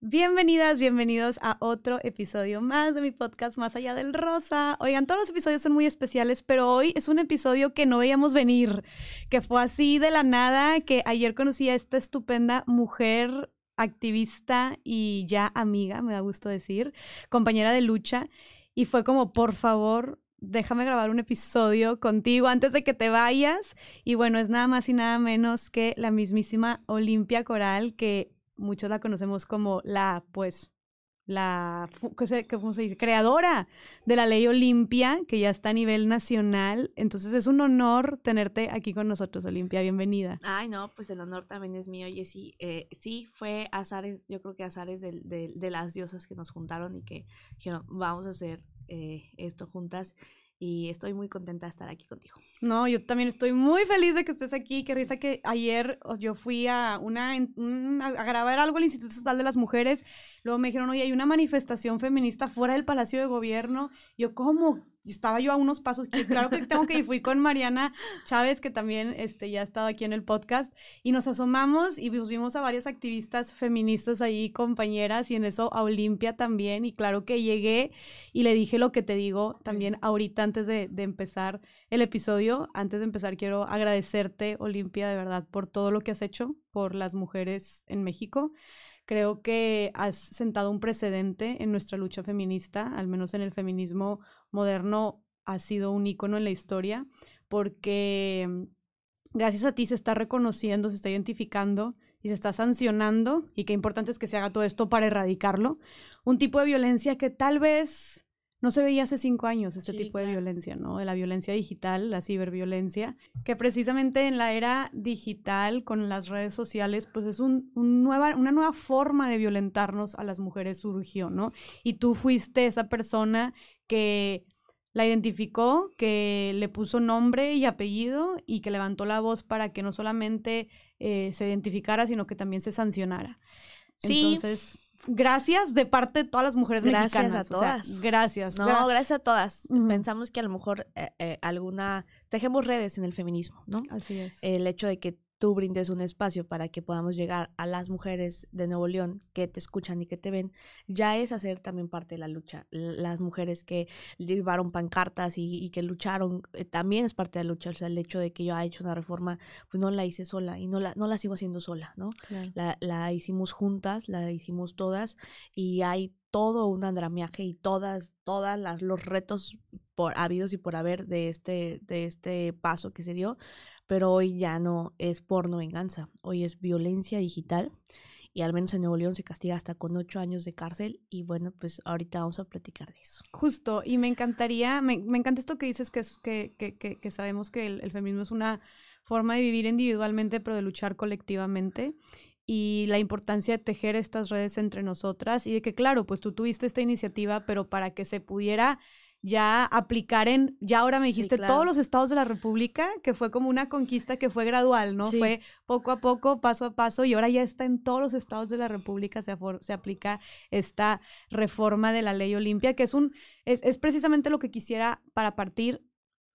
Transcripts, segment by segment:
Bienvenidas, bienvenidos a otro episodio más de mi podcast Más allá del rosa. Oigan, todos los episodios son muy especiales, pero hoy es un episodio que no veíamos venir, que fue así de la nada, que ayer conocí a esta estupenda mujer activista y ya amiga, me da gusto decir, compañera de lucha, y fue como, por favor, déjame grabar un episodio contigo antes de que te vayas. Y bueno, es nada más y nada menos que la mismísima Olimpia Coral, que muchos la conocemos como la, pues, la, ¿cómo se dice? Creadora de la ley Olimpia, que ya está a nivel nacional. Entonces es un honor tenerte aquí con nosotros, Olimpia. Bienvenida. Ay, no, pues el honor también es mío. Sí, eh, sí, fue azares, yo creo que azares de, de, de, las diosas que nos juntaron y que dijeron, vamos a hacer eh, esto juntas y estoy muy contenta de estar aquí contigo. No, yo también estoy muy feliz de que estés aquí. Qué risa que ayer yo fui a una a grabar algo al Instituto Estatal de las Mujeres. Luego me dijeron, oye, hay una manifestación feminista fuera del Palacio de Gobierno. Yo, ¿cómo? Estaba yo a unos pasos, que claro que tengo que ir, fui con Mariana Chávez, que también este, ya ha estado aquí en el podcast, y nos asomamos y vimos a varias activistas feministas ahí, compañeras, y en eso a Olimpia también, y claro que llegué y le dije lo que te digo también ahorita antes de, de empezar el episodio. Antes de empezar quiero agradecerte, Olimpia, de verdad, por todo lo que has hecho por las mujeres en México. Creo que has sentado un precedente en nuestra lucha feminista, al menos en el feminismo moderno, ha sido un icono en la historia, porque mm, gracias a ti se está reconociendo, se está identificando y se está sancionando, y qué importante es que se haga todo esto para erradicarlo, un tipo de violencia que tal vez no se veía hace cinco años este tipo de violencia, ¿no? De la violencia digital, la ciberviolencia, que precisamente en la era digital, con las redes sociales, pues es un, nueva, una nueva forma de violentarnos a las mujeres surgió, ¿no? Y tú fuiste esa persona que la identificó, que le puso nombre y apellido y que levantó la voz para que no solamente eh, se identificara, sino que también se sancionara. Sí. Entonces gracias de parte de todas las mujeres gracias mexicanas. a todas. gracias. No, gracias a todas. Pensamos que a lo mejor eh, eh, alguna... Tejemos redes en el feminismo, ¿no? Así es. El hecho de que tú brindes un espacio para que podamos llegar a las mujeres de Nuevo León que te escuchan y que te ven, ya es hacer también parte de la lucha. Las mujeres que llevaron pancartas y, que lucharon, eh, también es parte de la lucha. O sea, el hecho de que yo haya hecho una reforma, pues no la hice sola y no la, no la sigo haciendo sola, ¿no? La, la hicimos juntas, la hicimos todas y hay todo un andamiaje y todas, todas las, los retos por habidos y por haber de este, de este paso que se dio, pero hoy ya no es porno venganza, hoy es violencia digital y al menos en Nuevo León se castiga hasta con ocho años de cárcel y bueno, pues ahorita vamos a platicar de eso. Justo, y me encantaría, me, encanta esto que dices que, que, que, que, sabemos que el, feminismo es una forma de vivir individualmente pero de luchar colectivamente y la importancia de tejer estas redes entre nosotras y de que claro, pues tú tuviste esta iniciativa, pero para que se pudiera ya aplicar en, ya ahora me dijiste, todos los estados de la República, que fue como una conquista que fue gradual, ¿no? Fue poco a poco, paso a paso, y ahora ya está en todos los estados de la República, se, se aplica esta reforma de la ley Olimpia, que es un, es, es precisamente lo que quisiera para partir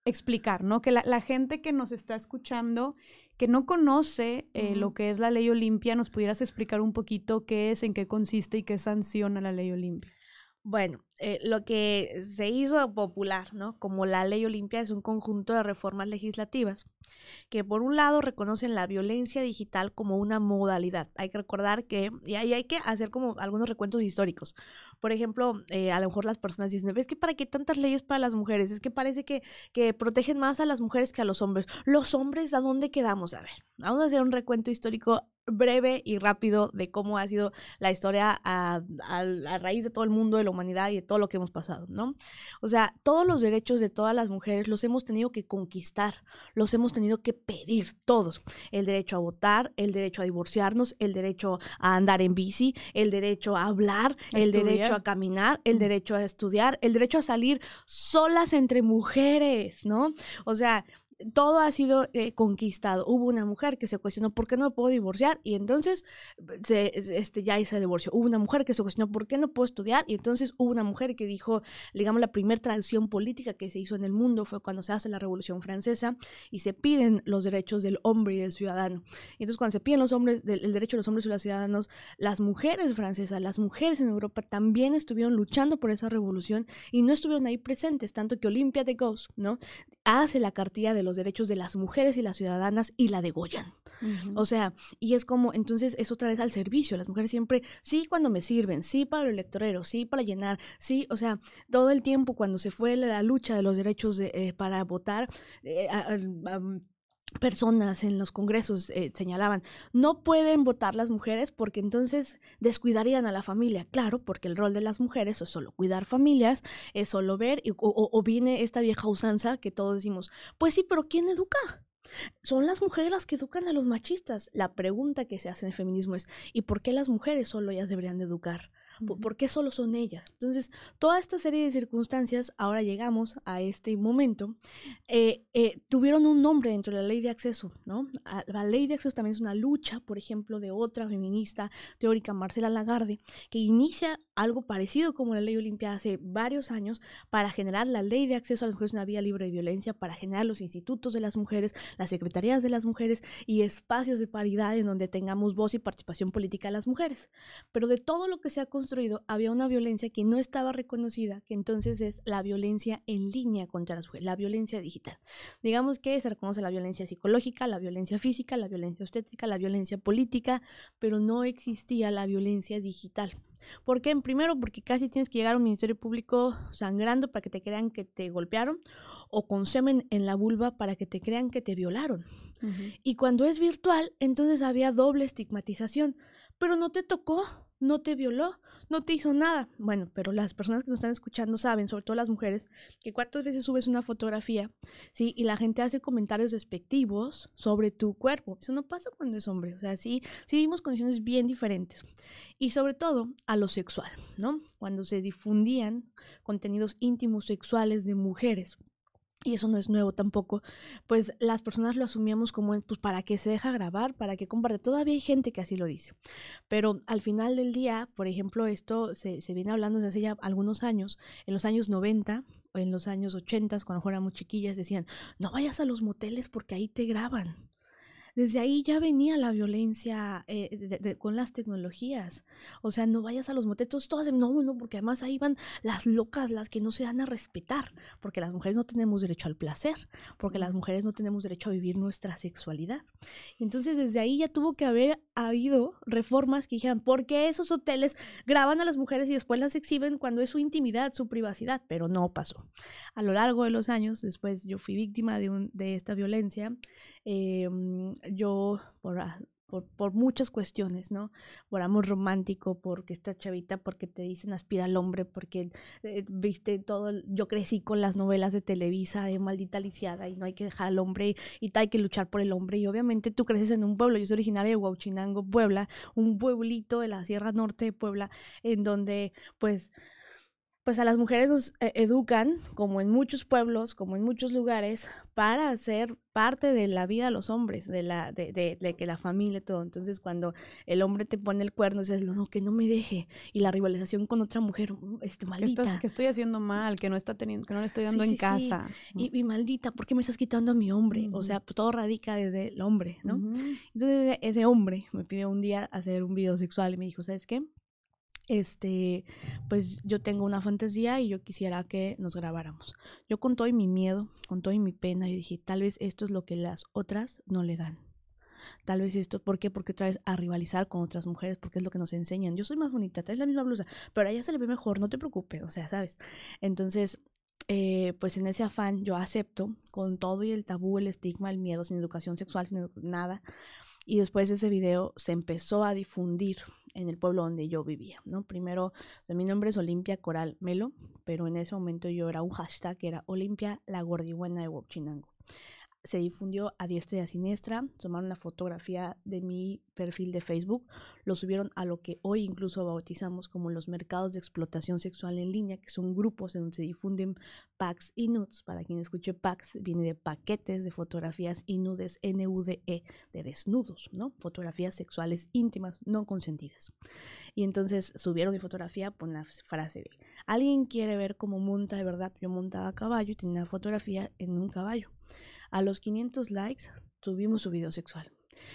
explicar, ¿no? Que la, la, gente que nos está escuchando, que no conoce eh, lo que es la ley Olimpia, nos pudieras explicar un poquito qué es, en qué consiste y qué sanciona la ley Olimpia. Bueno, eh, lo que se hizo popular, ¿no? Como la ley Olimpia es un conjunto de reformas legislativas que por un lado reconocen la violencia digital como una modalidad. Hay que recordar que, y ahí hay que hacer como algunos recuentos históricos. Por ejemplo, eh, a lo mejor las personas dicen, ¿ves que para qué tantas leyes para las mujeres? Es que parece que, que protegen más a las mujeres que a los hombres. Los hombres, ¿a dónde quedamos? A ver, vamos a hacer un recuento histórico breve y rápido de cómo ha sido la historia a, a, raíz de todo el mundo, de la humanidad y de todo lo que hemos pasado, ¿no? O sea, todos los derechos de todas las mujeres los hemos tenido que conquistar, los hemos tenido que pedir todos. El derecho a votar, el derecho a divorciarnos, el derecho a andar en bici, el derecho a hablar, el derecho a caminar, el derecho a estudiar, el derecho a salir solas entre mujeres, ¿no? O sea, todo ha sido eh, conquistado. Hubo una mujer que se cuestionó por qué no puedo divorciar y entonces se, este, ya se divorció. Hubo una mujer que se cuestionó por qué no puedo estudiar y entonces hubo una mujer que dijo, digamos, la primera transición política que se hizo en el mundo fue cuando se hace la Revolución Francesa y se piden los derechos del hombre y del ciudadano. Y entonces cuando se piden los hombres, el derecho de los hombres y los ciudadanos, las mujeres francesas, las mujeres en Europa también estuvieron luchando por esa revolución y no estuvieron ahí presentes, tanto que Olimpia de Gauss, ¿no? Hace la cartilla de los derechos de las mujeres y las ciudadanas y la degollan. O sea, y es como, entonces es otra vez al servicio. Las mujeres siempre, sí cuando me sirven, sí para el electorero, sí para llenar, sí, o sea, todo el tiempo cuando se fue la, lucha de los derechos de, eh, para votar, eh, personas en los congresos eh, señalaban, no pueden votar las mujeres porque entonces descuidarían a la familia. Claro, porque el rol de las mujeres es solo cuidar familias, es solo ver, o, o viene esta vieja usanza que todos decimos, pues sí, pero ¿quién educa? Son las mujeres las que educan a los machistas. La pregunta que se hace en el feminismo es, ¿y por qué las mujeres solo ellas deberían de educar? ¿Por qué solo son ellas? Entonces, toda esta serie de circunstancias, ahora llegamos a este momento, eh, eh, tuvieron un nombre dentro de la ley de acceso, ¿no? La ley de acceso también es una lucha, por ejemplo, de otra feminista teórica, Marcela Lagarde, que inicia algo parecido como la ley Olimpia hace varios años para generar la ley de acceso a las mujeres una vía libre de violencia, para generar los institutos de las mujeres, las secretarías de las mujeres y espacios de paridad en donde tengamos voz y participación política de las mujeres. Pero de todo lo que se ha construido había una violencia que no estaba reconocida, que entonces es la violencia en línea contra las mujeres, la violencia digital. Digamos que se reconoce la violencia psicológica, la violencia física, la violencia obstétrica, la violencia política, pero no existía la violencia digital. ¿Por qué? Primero, porque casi tienes que llegar a un ministerio público sangrando para que te crean que te golpearon o con semen en la vulva para que te crean que te violaron. Y cuando es virtual, entonces había doble estigmatización. Pero no te tocó, no te violó, no te hizo nada. Bueno, pero las personas que nos están escuchando saben, sobre todo las mujeres, que cuántas veces subes una fotografía, ¿sí? Y la gente hace comentarios despectivos sobre tu cuerpo. Eso no pasa cuando es hombre. O sea, sí, sí vimos condiciones bien diferentes. Y sobre todo a lo sexual, ¿no? Cuando se difundían contenidos íntimos sexuales de mujeres y eso no es nuevo tampoco, pues las personas lo asumíamos como, pues, para que se deja grabar, para que comparte. Todavía hay gente que así lo dice. Pero al final del día, por ejemplo, esto se, se viene hablando desde hace ya algunos años, en los años 90 o en los años 80, cuando éramos chiquillas, decían, no vayas a los moteles porque ahí te graban desde ahí ya venía la violencia eh, con las tecnologías. O sea, no vayas a los motetos, todas, no, no, porque además ahí van las locas, las que no se dan a respetar, porque las mujeres no tenemos derecho al placer, porque las mujeres no tenemos derecho a vivir nuestra sexualidad. Y entonces desde ahí ya tuvo que haber habido reformas que dijeran, ¿por qué esos hoteles graban a las mujeres y después las exhiben cuando es su intimidad, su privacidad? Pero no pasó. A lo largo de los años, después yo fui víctima de, un, de esta violencia. Eh, yo, ah, por, por, muchas cuestiones, ¿no? Por amor romántico, porque esta chavita, porque te dicen aspira al hombre, porque eh, viste todo, yo crecí con las novelas de Televisa de maldita lisiada y no hay que dejar al hombre y, hay que luchar por el hombre y obviamente tú creces en un pueblo, yo soy originaria de Huauchinango, Puebla, un pueblito de la Sierra Norte de Puebla, en donde pues pues a las mujeres nos eh, educan, como en muchos pueblos, como en muchos lugares, para ser parte de la vida de los hombres, de la, de, de, que la familia, todo. Entonces, cuando el hombre te pone el cuerno, dices, no, que no me deje. Y la rivalización con otra mujer, este, maldita. Que, estoy haciendo mal, que no está teniendo, que no le estoy dando en casa. Y, y, maldita, ¿por qué me estás quitando a mi hombre? O sea, todo radica desde el hombre, ¿no? Entonces, ese hombre me pidió un día hacer un video sexual y me dijo, ¿sabes qué? Este, pues yo tengo una fantasía y yo quisiera que nos grabáramos. Yo con todo mi miedo, con todo mi pena, yo dije, tal vez esto es lo que las otras no le dan. Tal vez esto, ¿por qué? Porque traes a rivalizar con otras mujeres, porque es lo que nos enseñan. Yo soy más bonita, traes la misma blusa, pero a ella se le ve mejor, no te preocupes, o sea, ¿sabes? Entonces, eh, pues en ese afán yo acepto con todo y el tabú, el estigma, el miedo, sin educación sexual, sin nada. Y después ese video se empezó a difundir en el pueblo donde yo vivía, ¿no? Primero, mi nombre es Olimpia Coral Melo, pero en ese momento yo era un hashtag que era Olimpia la gordibuena de Huachinango. Se difundió a diestra y a siniestra, tomaron una fotografía de mi perfil de Facebook, lo subieron a lo que hoy incluso bautizamos como los mercados de explotación sexual en línea, que son grupos en donde se difunden packs y nudes. Para quien escuche packs, viene de paquetes de fotografías y nudes, N-U-D-E, de desnudos, ¿no? Fotografías sexuales íntimas, no consentidas. Y entonces subieron mi fotografía con la frase de, alguien quiere ver cómo monta de verdad, yo montaba a caballo y tenía una fotografía en un caballo. A los 500 likes tuvimos su video sexual.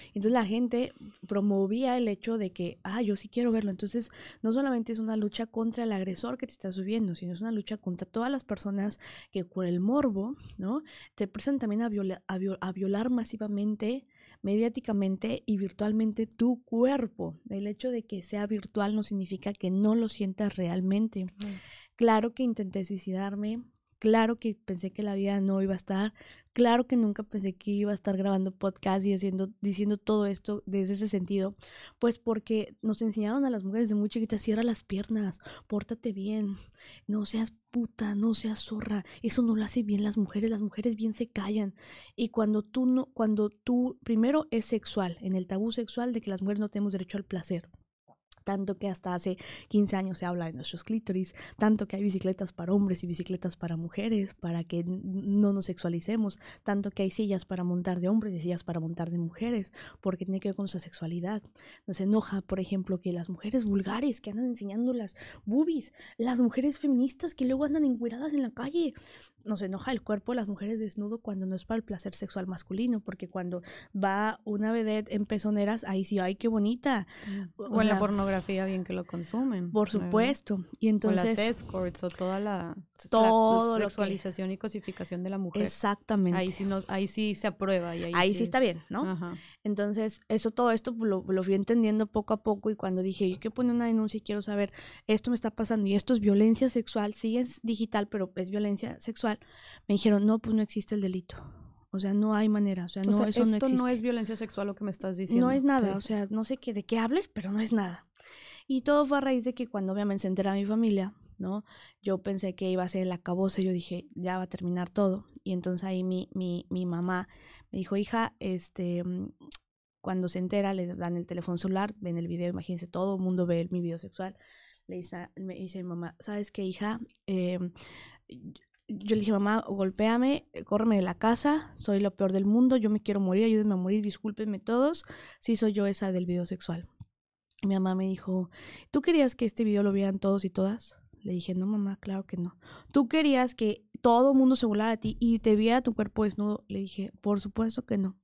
Entonces la gente promovía el hecho de que, ah, yo sí quiero verlo. Entonces no solamente es una lucha contra el agresor que te está subiendo, sino es una lucha contra todas las personas que por el morbo, ¿no? Te presentan también a, a, violar masivamente, mediáticamente y virtualmente tu cuerpo. El hecho de que sea virtual no significa que no lo sientas realmente. Claro que intenté suicidarme, Claro que pensé que la vida no iba a estar. Claro que nunca pensé que iba a estar grabando podcast y haciendo, diciendo todo esto desde ese sentido. Pues porque nos enseñaron a las mujeres de muy chiquitas, cierra las piernas, pórtate bien, no seas puta, no seas zorra. Eso no lo hace bien las mujeres, las mujeres bien se callan. Y cuando tú no, cuando tú, primero es sexual, en el tabú sexual de que las mujeres no tenemos derecho al placer tanto que hasta hace 15 años se habla de nuestros clítoris, tanto que hay bicicletas para hombres y bicicletas para mujeres, para que no nos sexualicemos, tanto que hay sillas para montar de hombres y sillas para montar de mujeres, porque tiene que ver con nuestra sexualidad. Nos enoja, por ejemplo, que las mujeres vulgares que andan enseñando las boobies, las mujeres feministas que luego andan encueradas en la calle, nos enoja el cuerpo de las mujeres desnudo cuando no es para el placer sexual masculino, porque cuando va una vedette en pezoneras, ahí sí, ay, qué bonita. Mm. O, en la pornografía bien que lo consumen. Por supuesto. Y entonces... O las escorts o toda la, todo la sexualización y cosificación de la mujer. Exactamente. Ahí sí, no, ahí sí se aprueba. Y ahí, sí. está bien, ¿no? Entonces, eso, todo esto lo, lo, fui entendiendo poco a poco y cuando dije, yo quiero poner una denuncia y quiero saber, esto me está pasando y esto es violencia sexual, sí es digital, pero es violencia sexual, me dijeron, no, pues no existe el delito. O sea, no hay manera. O sea, no, eso esto no existe. no es violencia sexual lo que me estás diciendo. No es nada. O sea, no sé qué, de qué hables, pero no es nada. Y todo fue a raíz de que cuando obviamente se entera mi familia, ¿no? Yo pensé que iba a ser el acabose, yo dije, ya va a terminar todo. Y entonces ahí mi, mi, mi mamá me dijo, hija, este, cuando se entera, le dan el teléfono celular, ven el video, imagínense, todo el mundo ve mi video sexual. Le dice, me dice mi mamá, ¿sabes qué, hija? Eh, yo le dije, mamá, golpéame, eh, córreme de la casa, soy lo peor del mundo, yo me quiero morir, ayúdenme a morir, discúlpenme todos, sí soy yo esa del video sexual. Mi mamá me dijo, ¿tú querías que este video lo vieran todos y todas? Le dije, no, mamá, claro que no. ¿Tú querías que todo el mundo se volara a ti y te viera tu cuerpo desnudo? Le dije, por supuesto que no.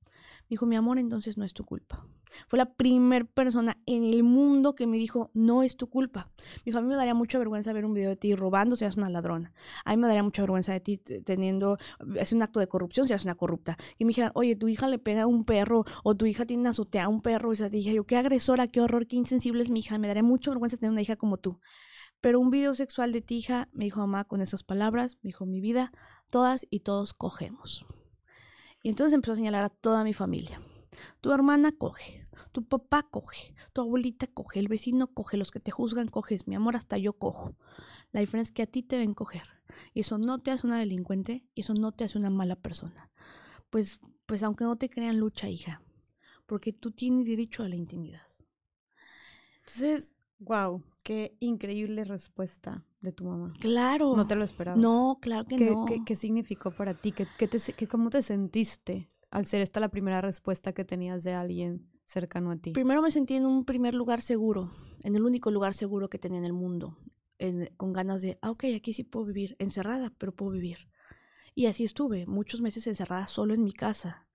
Me dijo, mi amor, entonces no es tu culpa. Fue la primera persona en el mundo que me dijo, no es tu culpa. Mi dijo, a mí me daría mucha vergüenza ver un video de ti robando si eres una ladrona. A mí me daría mucha vergüenza de ti teniendo, es un acto de corrupción si eres una corrupta. Y me dijeron, oye, tu hija le pega a un perro o tu hija tiene una azotea a un perro. Y dije yo, qué agresora, qué horror, qué insensible es mi hija. Me daría mucha vergüenza tener una hija como tú. Pero un video sexual de ti, hija, me dijo mamá con esas palabras, me dijo, mi vida, todas y todos cogemos. Y entonces empezó a señalar a toda mi familia. Tu hermana coge, tu papá coge, tu abuelita coge, el vecino coge, los que te juzgan coges, mi amor, hasta yo cojo. La diferencia es que a ti te ven coger. Y eso no te hace una delincuente y eso no te hace una mala persona. Pues, pues aunque no te crean lucha, hija, porque tú tienes derecho a la intimidad. Entonces, wow, qué increíble respuesta de tu mamá. Claro. No te lo esperabas. No, claro que ¿Qué, no. ¿qué, significó para ti? ¿Qué, qué te, qué, ¿Cómo te sentiste al ser esta la primera respuesta que tenías de alguien cercano a ti? Primero me sentí en un primer lugar seguro, en el único lugar seguro que tenía en el mundo, con ganas de, ah, ok, aquí sí puedo vivir, encerrada, pero puedo vivir. Y así estuve, muchos meses encerrada solo en mi casa,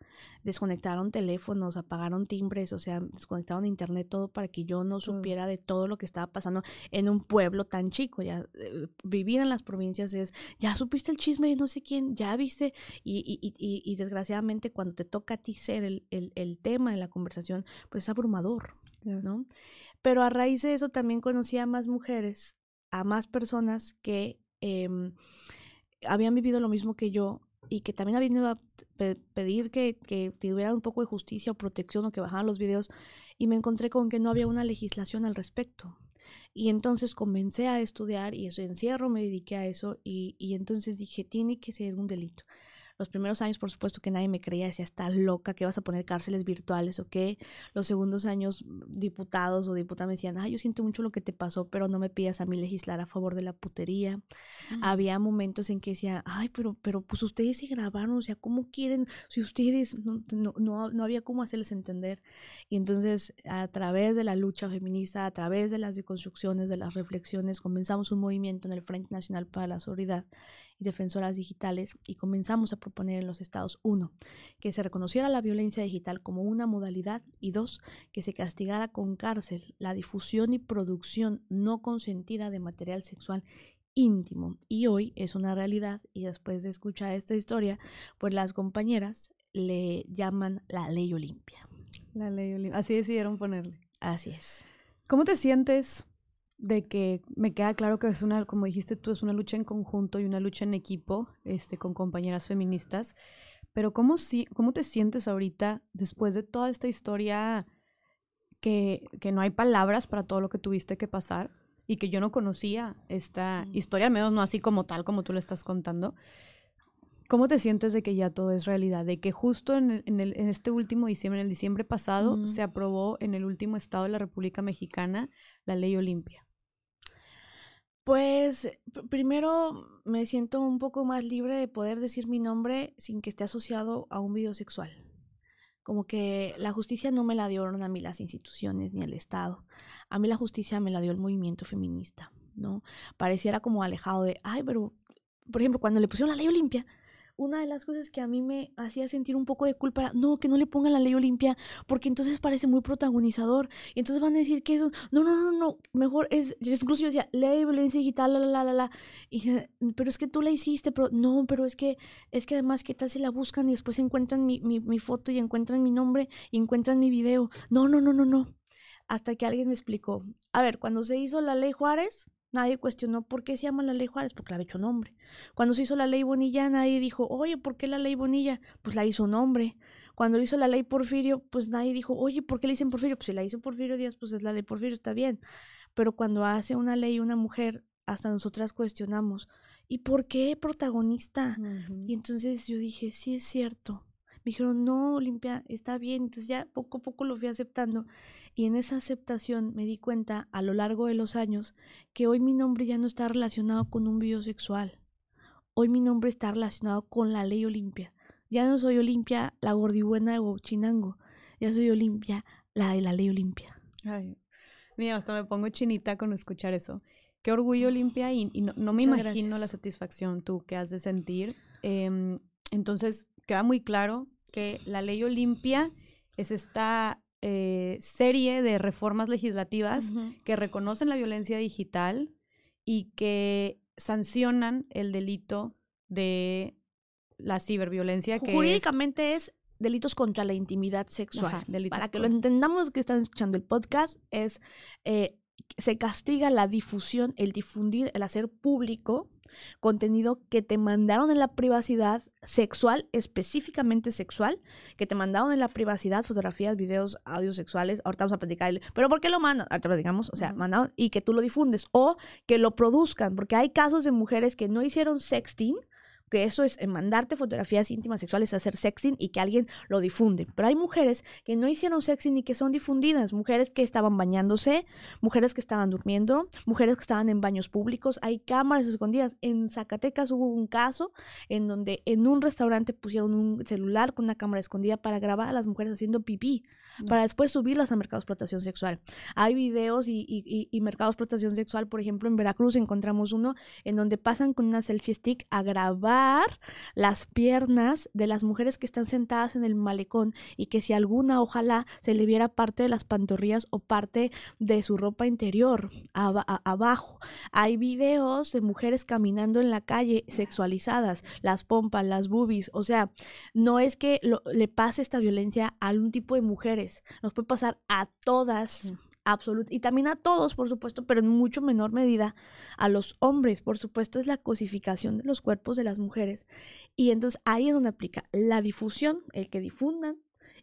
desconectaron teléfonos, apagaron timbres, o sea, desconectaron internet, todo para que yo no supiera de todo lo que estaba pasando en un pueblo tan chico. Ya eh, vivir en las provincias es, ya supiste el chisme de no sé quién, ya viste, y, y, y, y desgraciadamente cuando te toca a ti ser el, el, el tema de la conversación, pues es abrumador, ¿no? Pero a raíz de eso también conocí a más mujeres, a más personas que eh, habían vivido lo mismo que yo y que también ha venido a pedir que, que tuviera un poco de justicia o protección o que bajaran los videos y me encontré con que no había una legislación al respecto. Y entonces comencé a estudiar y eso encierro, me dediqué a eso y, y entonces dije, tiene que ser un delito. Los primeros años, por supuesto, que nadie me creía, decía, está loca, que vas a poner cárceles virtuales o qué. Los segundos años, diputados o diputadas me decían, ay, yo siento mucho lo que te pasó, pero no me pidas a mí legislar a favor de la putería. Mm. Había momentos en que decía, ay, pero, pero pues ustedes se grabaron, o sea, ¿cómo quieren? Si ustedes, no, no, no había cómo hacerles entender. Y entonces, a través de la lucha feminista, a través de las deconstrucciones, de las reflexiones, comenzamos un movimiento en el Frente Nacional para la Seguridad y defensoras digitales y comenzamos a proponer en los estados, uno, que se reconociera la violencia digital como una modalidad y dos, que se castigara con cárcel la difusión y producción no consentida de material sexual íntimo. Y hoy es una realidad y después de escuchar esta historia, pues las compañeras le llaman la ley Olimpia. La ley Olimpia. Así decidieron ponerle. Así es. ¿Cómo te sientes de que me queda claro que es una, como dijiste tú, es una lucha en conjunto y una lucha en equipo, este, con compañeras feministas. Pero ¿cómo, si, cómo te sientes ahorita después de toda esta historia que, que no hay palabras para todo lo que tuviste que pasar y que yo no conocía esta historia, al menos no así como tal, como tú lo estás contando? ¿Cómo te sientes de que ya todo es realidad? De que justo en, en, el, en este último diciembre, en el diciembre pasado, se aprobó en el último estado de la República Mexicana la ley Olimpia. Pues primero me siento un poco más libre de poder decir mi nombre sin que esté asociado a un video sexual. Como que la justicia no me la dieron a mí las instituciones ni el Estado. A mí la justicia me la dio el movimiento feminista, ¿no? Pareciera como alejado de, ay, pero, por ejemplo, cuando le pusieron la ley Olimpia, una de las cosas que a mí me hacía sentir un poco de culpa no, que no le pongan la ley Olimpia, porque entonces parece muy protagonizador. Y entonces van a decir que eso, no, no, no, no, mejor es, incluso yo decía, ley violencia digital, la, la, la, la, Y pero es que tú la hiciste, pero no, pero es que, es que además, ¿qué tal si la buscan y después encuentran mi, mi, mi foto y encuentran mi nombre y encuentran mi video? No, no, no, no, no. Hasta que alguien me explicó, a ver, cuando se hizo la ley Juárez, Nadie cuestionó por qué se llama la ley Juárez, porque la había hecho nombre. Cuando se hizo la ley Bonilla, nadie dijo, oye, ¿por qué la ley Bonilla? Pues la hizo un hombre. Cuando hizo la ley Porfirio, pues nadie dijo, oye, ¿por qué le dicen Porfirio? Pues si la hizo Porfirio Díaz, pues es la ley Porfirio, está bien. Pero cuando hace una ley una mujer, hasta nosotras cuestionamos, ¿y por qué protagonista? Y entonces yo dije, sí es cierto. Me dijeron, no, Olimpia, está bien. Entonces ya poco a poco lo fui aceptando. Y en esa aceptación me di cuenta a lo largo de los años que hoy mi nombre ya no está relacionado con un video sexual. Hoy mi nombre está relacionado con la ley Olimpia. Ya no soy Olimpia la gordibuena o chinango. Ya soy Olimpia la de la ley Olimpia. Ay, mira, hasta me pongo chinita con escuchar eso. Qué orgullo Olimpia y, no, me imagino la satisfacción tú que has de sentir. Em, entonces, queda muy claro que la ley Olimpia es esta eh, serie de reformas legislativas que reconocen la violencia digital y que sancionan el delito de la ciberviolencia. Que Jurídicamente es, delitos contra la intimidad sexual. Para que lo entendamos que están escuchando el podcast, es eh, se castiga la difusión, el difundir, el hacer público contenido que te mandaron en la privacidad sexual, específicamente sexual, que te mandaron en la privacidad fotografías, videos, audios sexuales, ahorita vamos a platicar, pero ¿por qué lo mandan? Ahorita platicamos, o sea, mandaron y que tú lo difundes o que lo produzcan, porque hay casos de mujeres que no hicieron sexting, que eso es mandarte fotografías íntimas sexuales, hacer sexting y que alguien lo difunde. Pero hay mujeres que no hicieron sexting y que son difundidas, mujeres que estaban bañándose, mujeres que estaban durmiendo, mujeres que estaban en baños públicos, hay cámaras escondidas. En Zacatecas hubo un caso en donde en un restaurante pusieron un celular con una cámara escondida para grabar a las mujeres haciendo pipí para después subirlas a mercados de explotación sexual. Hay videos y, y, y, mercados de explotación sexual, por ejemplo, en Veracruz encontramos uno en donde pasan con una selfie stick a grabar las piernas de las mujeres que están sentadas en el malecón y que si alguna, ojalá, se le viera parte de las pantorrillas o parte de su ropa interior abajo. Hay videos de mujeres caminando en la calle sexualizadas, las pompas, las boobies, o sea, no es que le pase esta violencia a algún tipo de mujeres, nos puede pasar a todas. absolutamente y también a todos, por supuesto, pero en mucho menor medida a los hombres, por supuesto, es la cosificación de los cuerpos de las mujeres. Y entonces ahí es donde aplica la difusión, el que difundan,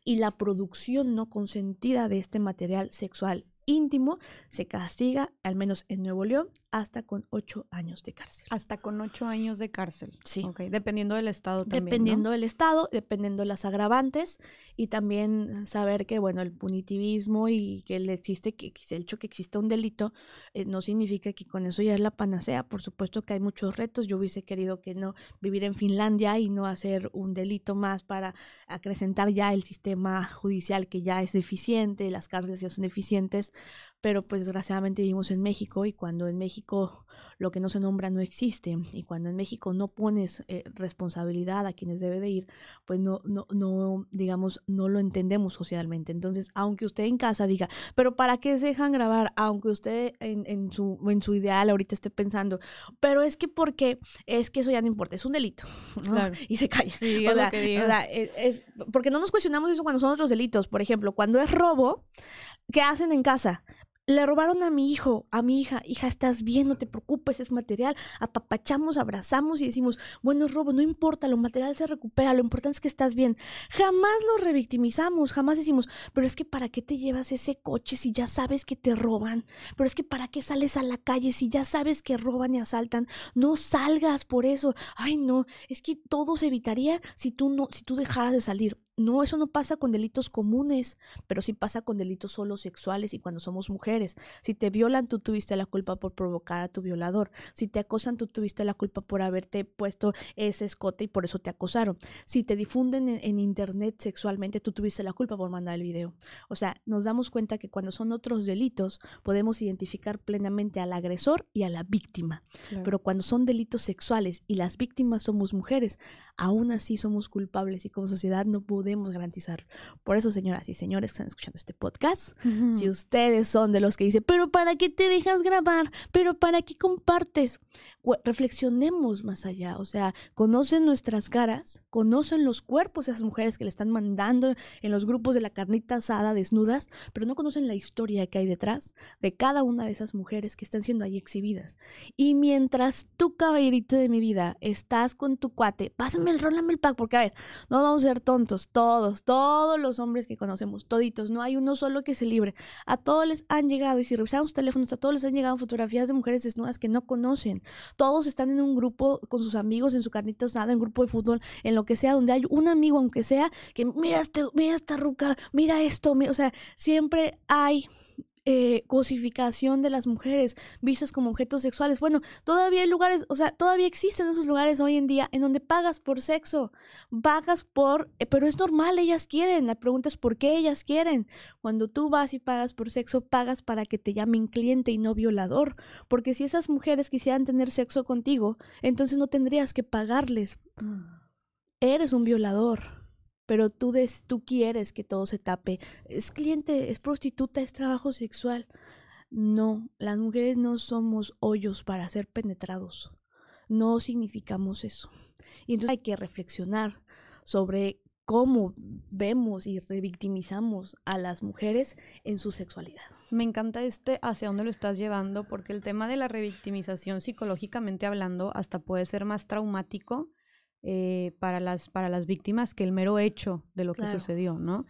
y la producción no consentida de este material sexual íntimo, se castiga, al menos en Nuevo León, hasta con ocho años de cárcel. Hasta con ocho años de cárcel. Sí. Ok, dependiendo del estado también. ¿no? Dependiendo del estado, dependiendo de las agravantes y también saber que, bueno, el punitivismo y que le existe, que el hecho que exista un delito eh, no significa que con eso ya es la panacea. Por supuesto que hay muchos retos. Yo hubiese querido que no vivir en Finlandia y no hacer un delito más para acrecentar ya el sistema judicial que ya es deficiente, las cárceles ya son deficientes, pero pues desgraciadamente vivimos en México y cuando en México lo que no se nombra no existe y cuando en México no pones eh, responsabilidad a quienes debe de ir, pues no, no, no, digamos, no lo entendemos socialmente. Entonces, aunque usted en casa diga, pero ¿para qué se dejan grabar? Aunque usted en, en, su, en su ideal ahorita esté pensando, pero es que porque, es que eso ya no importa, es un delito. ¿no? Claro. Y se calla. Sí, o es sea, lo que digas. o sea, es, es- porque no nos cuestionamos eso cuando son otros delitos. Por ejemplo, cuando es robo, ¿qué hacen en casa? Le robaron a mi hijo, a mi hija, hija, estás bien, no te preocupes, es material. Apapachamos, abrazamos y decimos, bueno, es robo, no importa, lo material se recupera, lo importante es que estás bien. Jamás lo revictimizamos, jamás decimos, pero es que ¿para qué te llevas ese coche si ya sabes que te roban? Pero es que ¿para qué sales a la calle si ya sabes que roban y asaltan? No salgas por eso. Ay, no, es que todo se evitaría si tú no, si tú dejaras de salir. No, eso no pasa con delitos comunes, pero sí pasa con delitos solo sexuales y cuando somos mujeres. Si te violan, tú tuviste la culpa por provocar a tu violador. Si te acosan, tú tuviste la culpa por haberte puesto ese escote y por eso te acosaron. Si te difunden en, en internet sexualmente, tú tuviste la culpa por mandar el video. O sea, nos damos cuenta que cuando son otros delitos, podemos identificar plenamente al agresor y a la víctima. Claro. Pero cuando son delitos sexuales y las víctimas somos mujeres, aún así somos culpables y como sociedad no podemos garantizarlo. Por eso, señoras y señores que están escuchando este podcast, Ujú. si ustedes son de los que dicen, pero ¿para qué te dejas grabar? ¿Pero para qué compartes? Gu- Reflexionemos más allá, o sea, conocen nuestras caras, conocen los cuerpos de esas mujeres que le están mandando en los grupos de la carnita asada desnudas, pero no conocen la historia que hay detrás de cada una de esas mujeres que están siendo ahí exhibidas. Y mientras tú, caballerito de mi vida, estás con tu cuate, pásame el rólame el pack, porque a ver, no vamos a ser tontos, todos, todos los hombres que conocemos, toditos, no hay uno solo que se libre. A todos les han llegado, y si revisamos teléfonos, a todos les han llegado fotografías de mujeres desnudas que no conocen. Todos están en un grupo con sus amigos, en su carnita asada, en grupo de fútbol, en lo que sea, donde hay un amigo, aunque sea, que mira, este, mira esta ruca, mira esto, mi-". o sea, siempre hay eh, cosificación de las mujeres vistas como objetos sexuales. Bueno, todavía hay lugares, o sea, todavía existen esos lugares hoy en día en donde pagas por sexo, pagas por, eh, pero es normal, ellas quieren. La pregunta es por qué ellas quieren. Cuando tú vas y pagas por sexo, pagas para que te llamen cliente y no violador. Porque si esas mujeres quisieran tener sexo contigo, entonces no tendrías que pagarles. Eres un violador. Pero tú, quieres que todo se tape. Es cliente, es prostituta, es trabajo sexual. No, las mujeres no somos hoyos para ser penetrados. No significamos eso. Y entonces hay que reflexionar sobre cómo vemos y revictimizamos a las mujeres en su sexualidad. Me encanta este hacia dónde lo estás llevando, porque el tema de la revictimización psicológicamente hablando hasta puede ser más traumático eh, para, las, para las víctimas que el mero hecho de lo que sucedió, ¿no?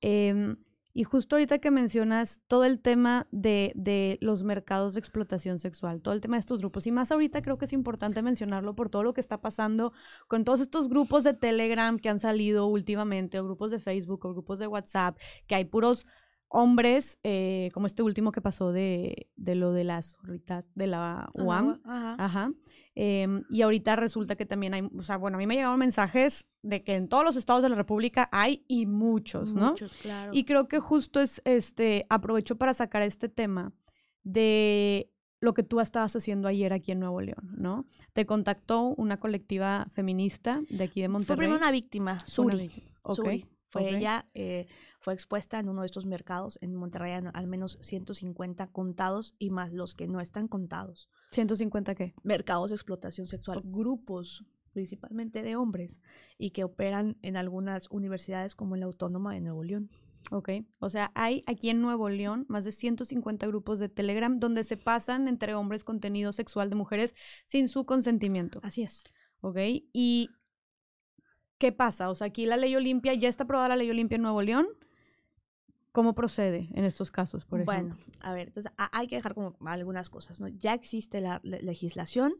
Em, y justo ahorita que mencionas todo el tema de, de los mercados de explotación sexual, todo el tema de estos grupos, y más ahorita creo que es importante mencionarlo por todo lo que está pasando con todos estos grupos de Telegram que han salido últimamente, o grupos de Facebook, o grupos de WhatsApp, que hay puros hombres, eh, como este último que pasó de, de lo de las zorritas de la UAM. Ajá. Ajá. Em, y ahorita resulta que también hay, o sea, bueno, a mí me llegaron mensajes de que en todos los estados de la República hay y muchos, ¿no? Muchos, claro. Y creo que justo es, este, aprovecho para sacar este tema de lo que tú estabas haciendo ayer aquí en Nuevo León, ¿no? Te contactó una colectiva feminista de aquí de Fue Monterrey. primero una víctima, Una Suri. víctima. Ok, Suri. Fue ok. ella, eh, fue expuesta en uno de estos mercados en Monterrey, al menos 150 contados y más los que no están contados. 150 qué? Mercados de explotación sexual, grupos principalmente de hombres y que operan en algunas universidades como en la Autónoma de Nuevo León. Ok, o sea, hay aquí en Nuevo León más de 150 grupos de Telegram donde se pasan entre hombres contenido sexual de mujeres sin su consentimiento. Así es. ¿Ok? ¿Y qué pasa? O sea, aquí la ley Olimpia, ya está aprobada la ley Olimpia en Nuevo León. ¿Cómo procede en estos casos, por ejemplo? Bueno, a ver, entonces hay que dejar como algunas cosas, ¿no? Ya existe la, legislación,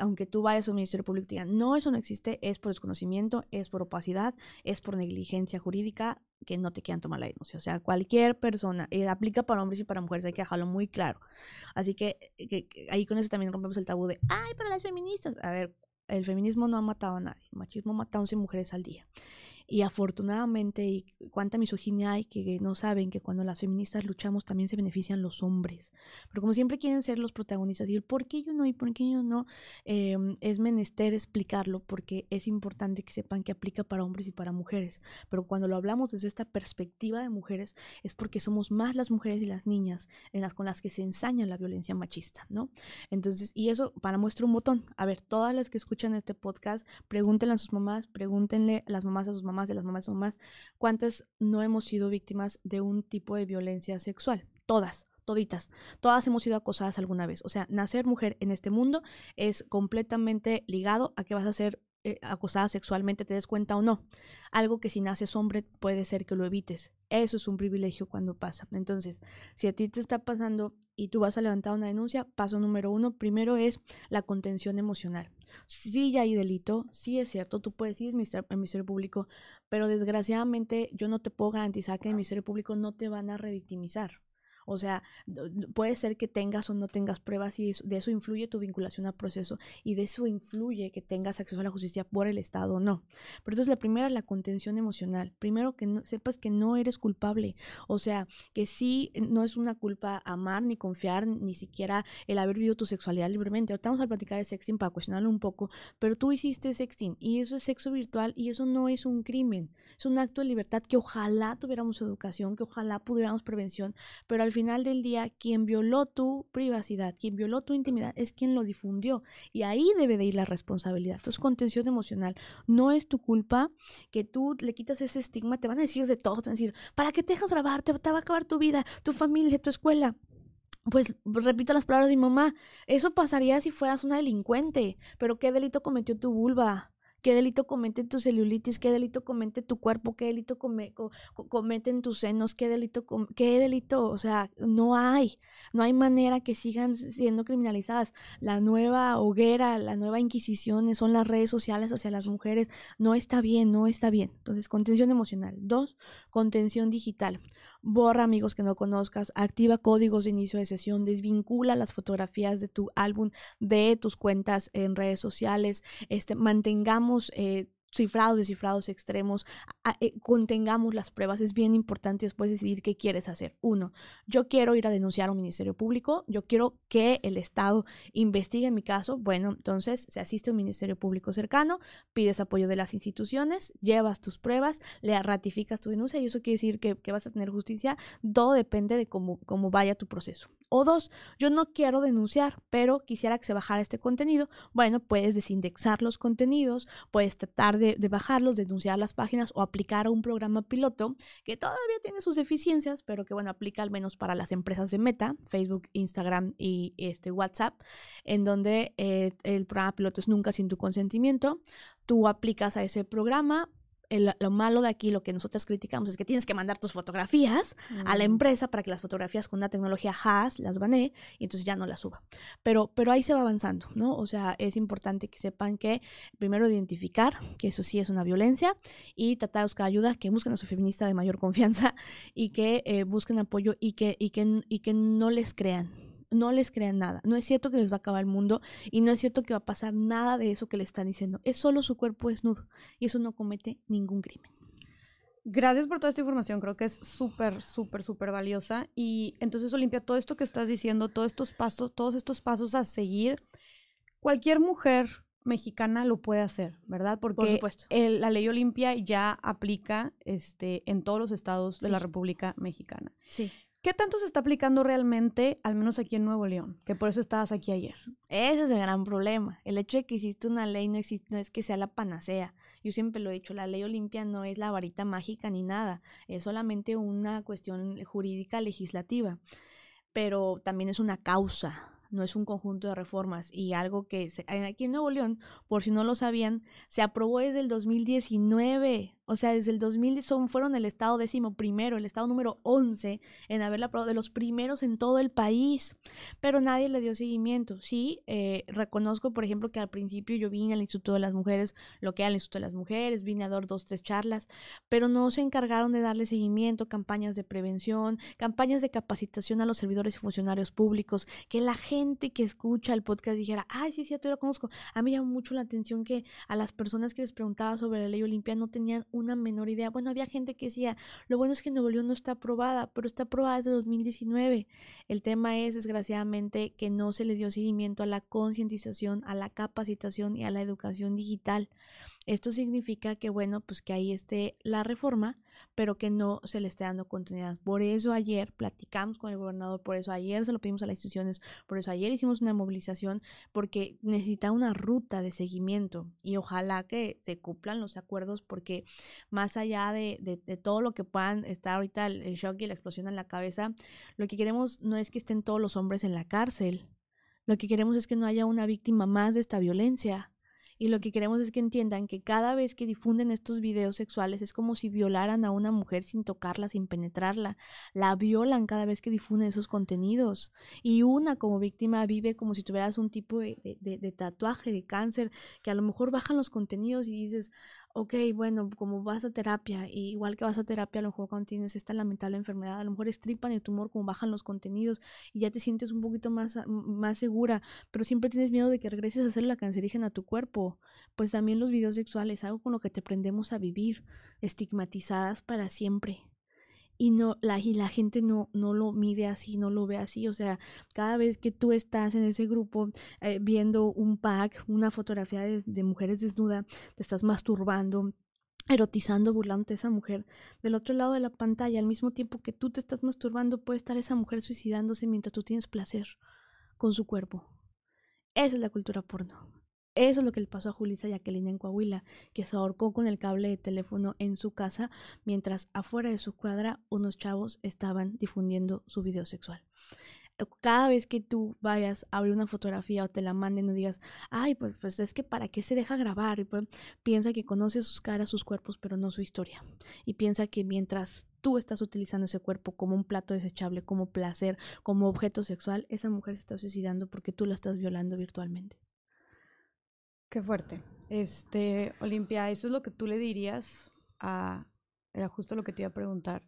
aunque tú vayas al Ministerio Público y digan, no, eso no existe, es por desconocimiento, es por opacidad, es por negligencia jurídica, que no te quieran tomar la denuncia. O sea, cualquier persona, eh, aplica para hombres y para mujeres, hay que dejarlo muy claro. Así que, que, ahí con eso también rompemos el tabú de, ay, para las feministas. A ver, el feminismo no ha matado a nadie, el machismo mata a 11 mujeres al día. Y afortunadamente, y cuánta misoginia hay que no saben que cuando las feministas luchamos también se benefician los hombres. Pero como siempre quieren ser los protagonistas, y ¿por qué yo no? ¿Y por qué yo no? Em, es menester explicarlo porque es importante que sepan que aplica para hombres y para mujeres. Pero cuando lo hablamos desde esta perspectiva de mujeres, es porque somos más las mujeres y las niñas con las que se ensaña la violencia machista, ¿no? Entonces, y eso para muestra un botón. A ver, todas las que escuchan este podcast, pregúntenle a sus mamás, pregúntenle las mamás a sus mamás mamás, de las mamás son más, ¿cuántas no hemos sido víctimas de un tipo de violencia sexual? Todas, toditas. Todas hemos sido acosadas alguna vez. O sea, nacer mujer en este mundo es completamente ligado a que vas a ser eh, acosada sexualmente, te des cuenta o no. Algo que si naces hombre puede ser que lo evites. Eso es un privilegio cuando pasa. Entonces, si a ti te está pasando y tú vas a levantar una denuncia, paso número uno, primero es la contención emocional. Sí ya hay delito, sí es cierto, tú puedes ir al Ministerio Público, pero desgraciadamente yo no te puedo garantizar que el Ministerio Público no te van a revictimizar. O sea, puede ser que tengas o no tengas pruebas y de eso influye tu vinculación al proceso y de eso influye que tengas acceso a la justicia por el Estado o no. Pero entonces la primera es la contención emocional. Primero que no, sepas que no eres culpable. O sea, que sí no es una culpa amar ni confiar ni siquiera el haber vivido tu sexualidad libremente. Ahorita vamos a platicar de sexting para cuestionarlo un poco, pero tú hiciste sexting y eso es sexo virtual y eso no es un crimen. Es un acto de libertad que ojalá tuviéramos educación, que ojalá pudiéramos prevención, pero al final del día, quien violó tu privacidad, quien violó tu intimidad, es quien lo difundió. Y ahí debe de ir la responsabilidad. Entonces, contención emocional. No es tu culpa que tú le quitas ese estigma. Te van a decir de todo. Te van a decir, ¿para qué te dejas grabar? Te, te va a acabar tu vida, tu familia, tu escuela pues repito las palabras de mi mamá, eso pasaría si fueras una delincuente, pero ¿qué delito cometió tu vulva? Qué delito comete tu celulitis, qué delito comete tu cuerpo, qué delito come, cometen tus senos, qué delito, qué delito, o sea, no hay, no hay manera que sigan siendo criminalizadas. La nueva hoguera, la nueva inquisición son las redes sociales hacia las mujeres, no está bien, no está bien. Entonces, contención emocional. Dos, contención digital borra amigos que no conozcas, activa códigos de inicio de sesión, desvincula las fotografías de tu álbum de tus cuentas en redes sociales, este, mantengamos eh, cifrados, descifrados extremos, eh, contengamos las pruebas. Es bien importante después decidir qué quieres hacer. Uno, yo quiero ir a denunciar a un ministerio público, yo quiero que el Estado investigue mi caso. Bueno, entonces se asiste a un ministerio público cercano, pides apoyo de las instituciones, llevas tus pruebas, le ratificas tu denuncia y eso quiere decir que, vas a tener justicia. Todo depende de cómo, cómo vaya tu proceso. O dos, yo no quiero denunciar, pero quisiera que se bajara este contenido. Bueno, puedes desindexar los contenidos, puedes tratar de, bajarlos, denunciar las páginas o aplicar a un programa piloto que todavía tiene sus deficiencias, pero que bueno, aplica al menos para las empresas de Meta, Facebook, Instagram y este, WhatsApp, en donde eh, el programa piloto es nunca sin tu consentimiento. Tú aplicas a ese programa, lo malo de aquí, lo que nosotros criticamos es que tienes que mandar tus fotografías a la mm. empresa para que las fotografías con una tecnología HAS las banee y entonces ya no las suba. Pero, pero ahí se va avanzando, ¿no? O sea, es importante que sepan que primero identificar que eso sí es una violencia y tratar de buscar ayuda, que busquen a su feminista de mayor confianza y que eh, busquen apoyo y que, y, que, y que no les crean no les crean nada. No es cierto que les va a acabar el mundo y no es cierto que va a pasar nada de eso que le están diciendo. Es solo su cuerpo desnudo y eso no comete ningún crimen. Gracias por toda esta información, creo que es súper, súper, súper valiosa. Y entonces, Olimpia, todo esto que estás diciendo, todos estos pasos, todos estos pasos a seguir, cualquier mujer mexicana lo puede hacer, ¿verdad? Porque la ley Olimpia ya aplica este, en todos los estados de la República Mexicana. Sí. ¿Qué tanto se está aplicando realmente, al menos aquí en Nuevo León? Que por eso estabas aquí ayer. Ese es el gran problema. El hecho de que existe una ley no, existe, no es que sea la panacea. Yo siempre lo he dicho, la ley Olimpia no es la varita mágica ni nada. Es solamente una cuestión jurídica legislativa. Pero también es una causa, no es un conjunto de reformas y algo que aquí en Nuevo León, por si no lo sabían, se aprobó desde el 2019 O sea, desde el 2000 son, fueron el estado décimo primero, el estado número 11 en haberla aprobado, de los primeros en todo el país. Pero nadie le dio seguimiento. Sí, eh, reconozco, por ejemplo, que al principio yo vine al Instituto de las Mujeres, lo que era el Instituto de las Mujeres, vine a dar dos, tres charlas, pero no se encargaron de darle seguimiento, campañas de prevención, campañas de capacitación a los servidores y funcionarios públicos, que la gente que escucha el podcast dijera, ay, sí, sí, yo lo conozco. A mí me llama mucho la atención que a las personas que les preguntaba sobre la ley Olimpia no tenían una menor idea. Bueno, había gente que decía, lo bueno es que Nuevo León no está aprobada, pero está aprobada desde 2019. El tema es, desgraciadamente, que no se le dio seguimiento a la concientización, a la capacitación y a la educación digital. Esto significa que, bueno, pues que ahí esté la reforma, pero que no se le esté dando continuidad. Por eso ayer platicamos con el gobernador, por eso ayer se lo pedimos a las instituciones, por eso ayer hicimos una movilización, porque necesita una ruta de seguimiento y ojalá que se cumplan los acuerdos, porque más allá de, de, todo lo que puedan estar ahorita el shock y la explosión en la cabeza, lo que queremos no es que estén todos los hombres en la cárcel. Lo que queremos es que no haya una víctima más de esta violencia. Y lo que queremos es que entiendan que cada vez que difunden estos videos sexuales es como si violaran a una mujer sin tocarla, sin penetrarla. La violan cada vez que difunden esos contenidos. Y una como víctima vive como si tuvieras un tipo de, tatuaje, de cáncer, que a lo mejor bajan los contenidos y dices, ok, bueno, como vas a terapia, y igual que vas a terapia, a lo mejor cuando tienes esta lamentable enfermedad, a lo mejor estripan el tumor, como bajan los contenidos y ya te sientes un poquito más, más segura, pero siempre tienes miedo de que regreses a hacer la cancerígena a tu cuerpo. Pues también los videos sexuales, algo con lo que te aprendemos a vivir, estigmatizadas para siempre y no la y la gente no no lo mide así no lo ve así o sea cada vez que tú estás en ese grupo eh, viendo un pack una fotografía de, mujeres desnuda te estás masturbando erotizando, burlándote de esa mujer. Del otro lado de la pantalla, al mismo tiempo que tú te estás masturbando, puede estar esa mujer suicidándose mientras tú tienes placer con su cuerpo. Esa es la cultura porno. Eso es lo que le pasó a Julissa Jacqueline en Coahuila, que se ahorcó con el cable de teléfono en su casa mientras afuera de su cuadra unos chavos estaban difundiendo su video sexual. Cada vez que tú vayas a abrir una fotografía o te la manden, no digas, ay, pues, pues es que para qué se deja grabar. pues, piensa que conoce sus caras, sus cuerpos, pero no su historia. Y piensa que mientras tú estás utilizando ese cuerpo como un plato desechable, como placer, como objeto sexual, esa mujer se está suicidando porque tú la estás violando virtualmente. Qué fuerte. Este, Olimpia, eso es lo que tú le dirías a, era justo lo que te iba a preguntar,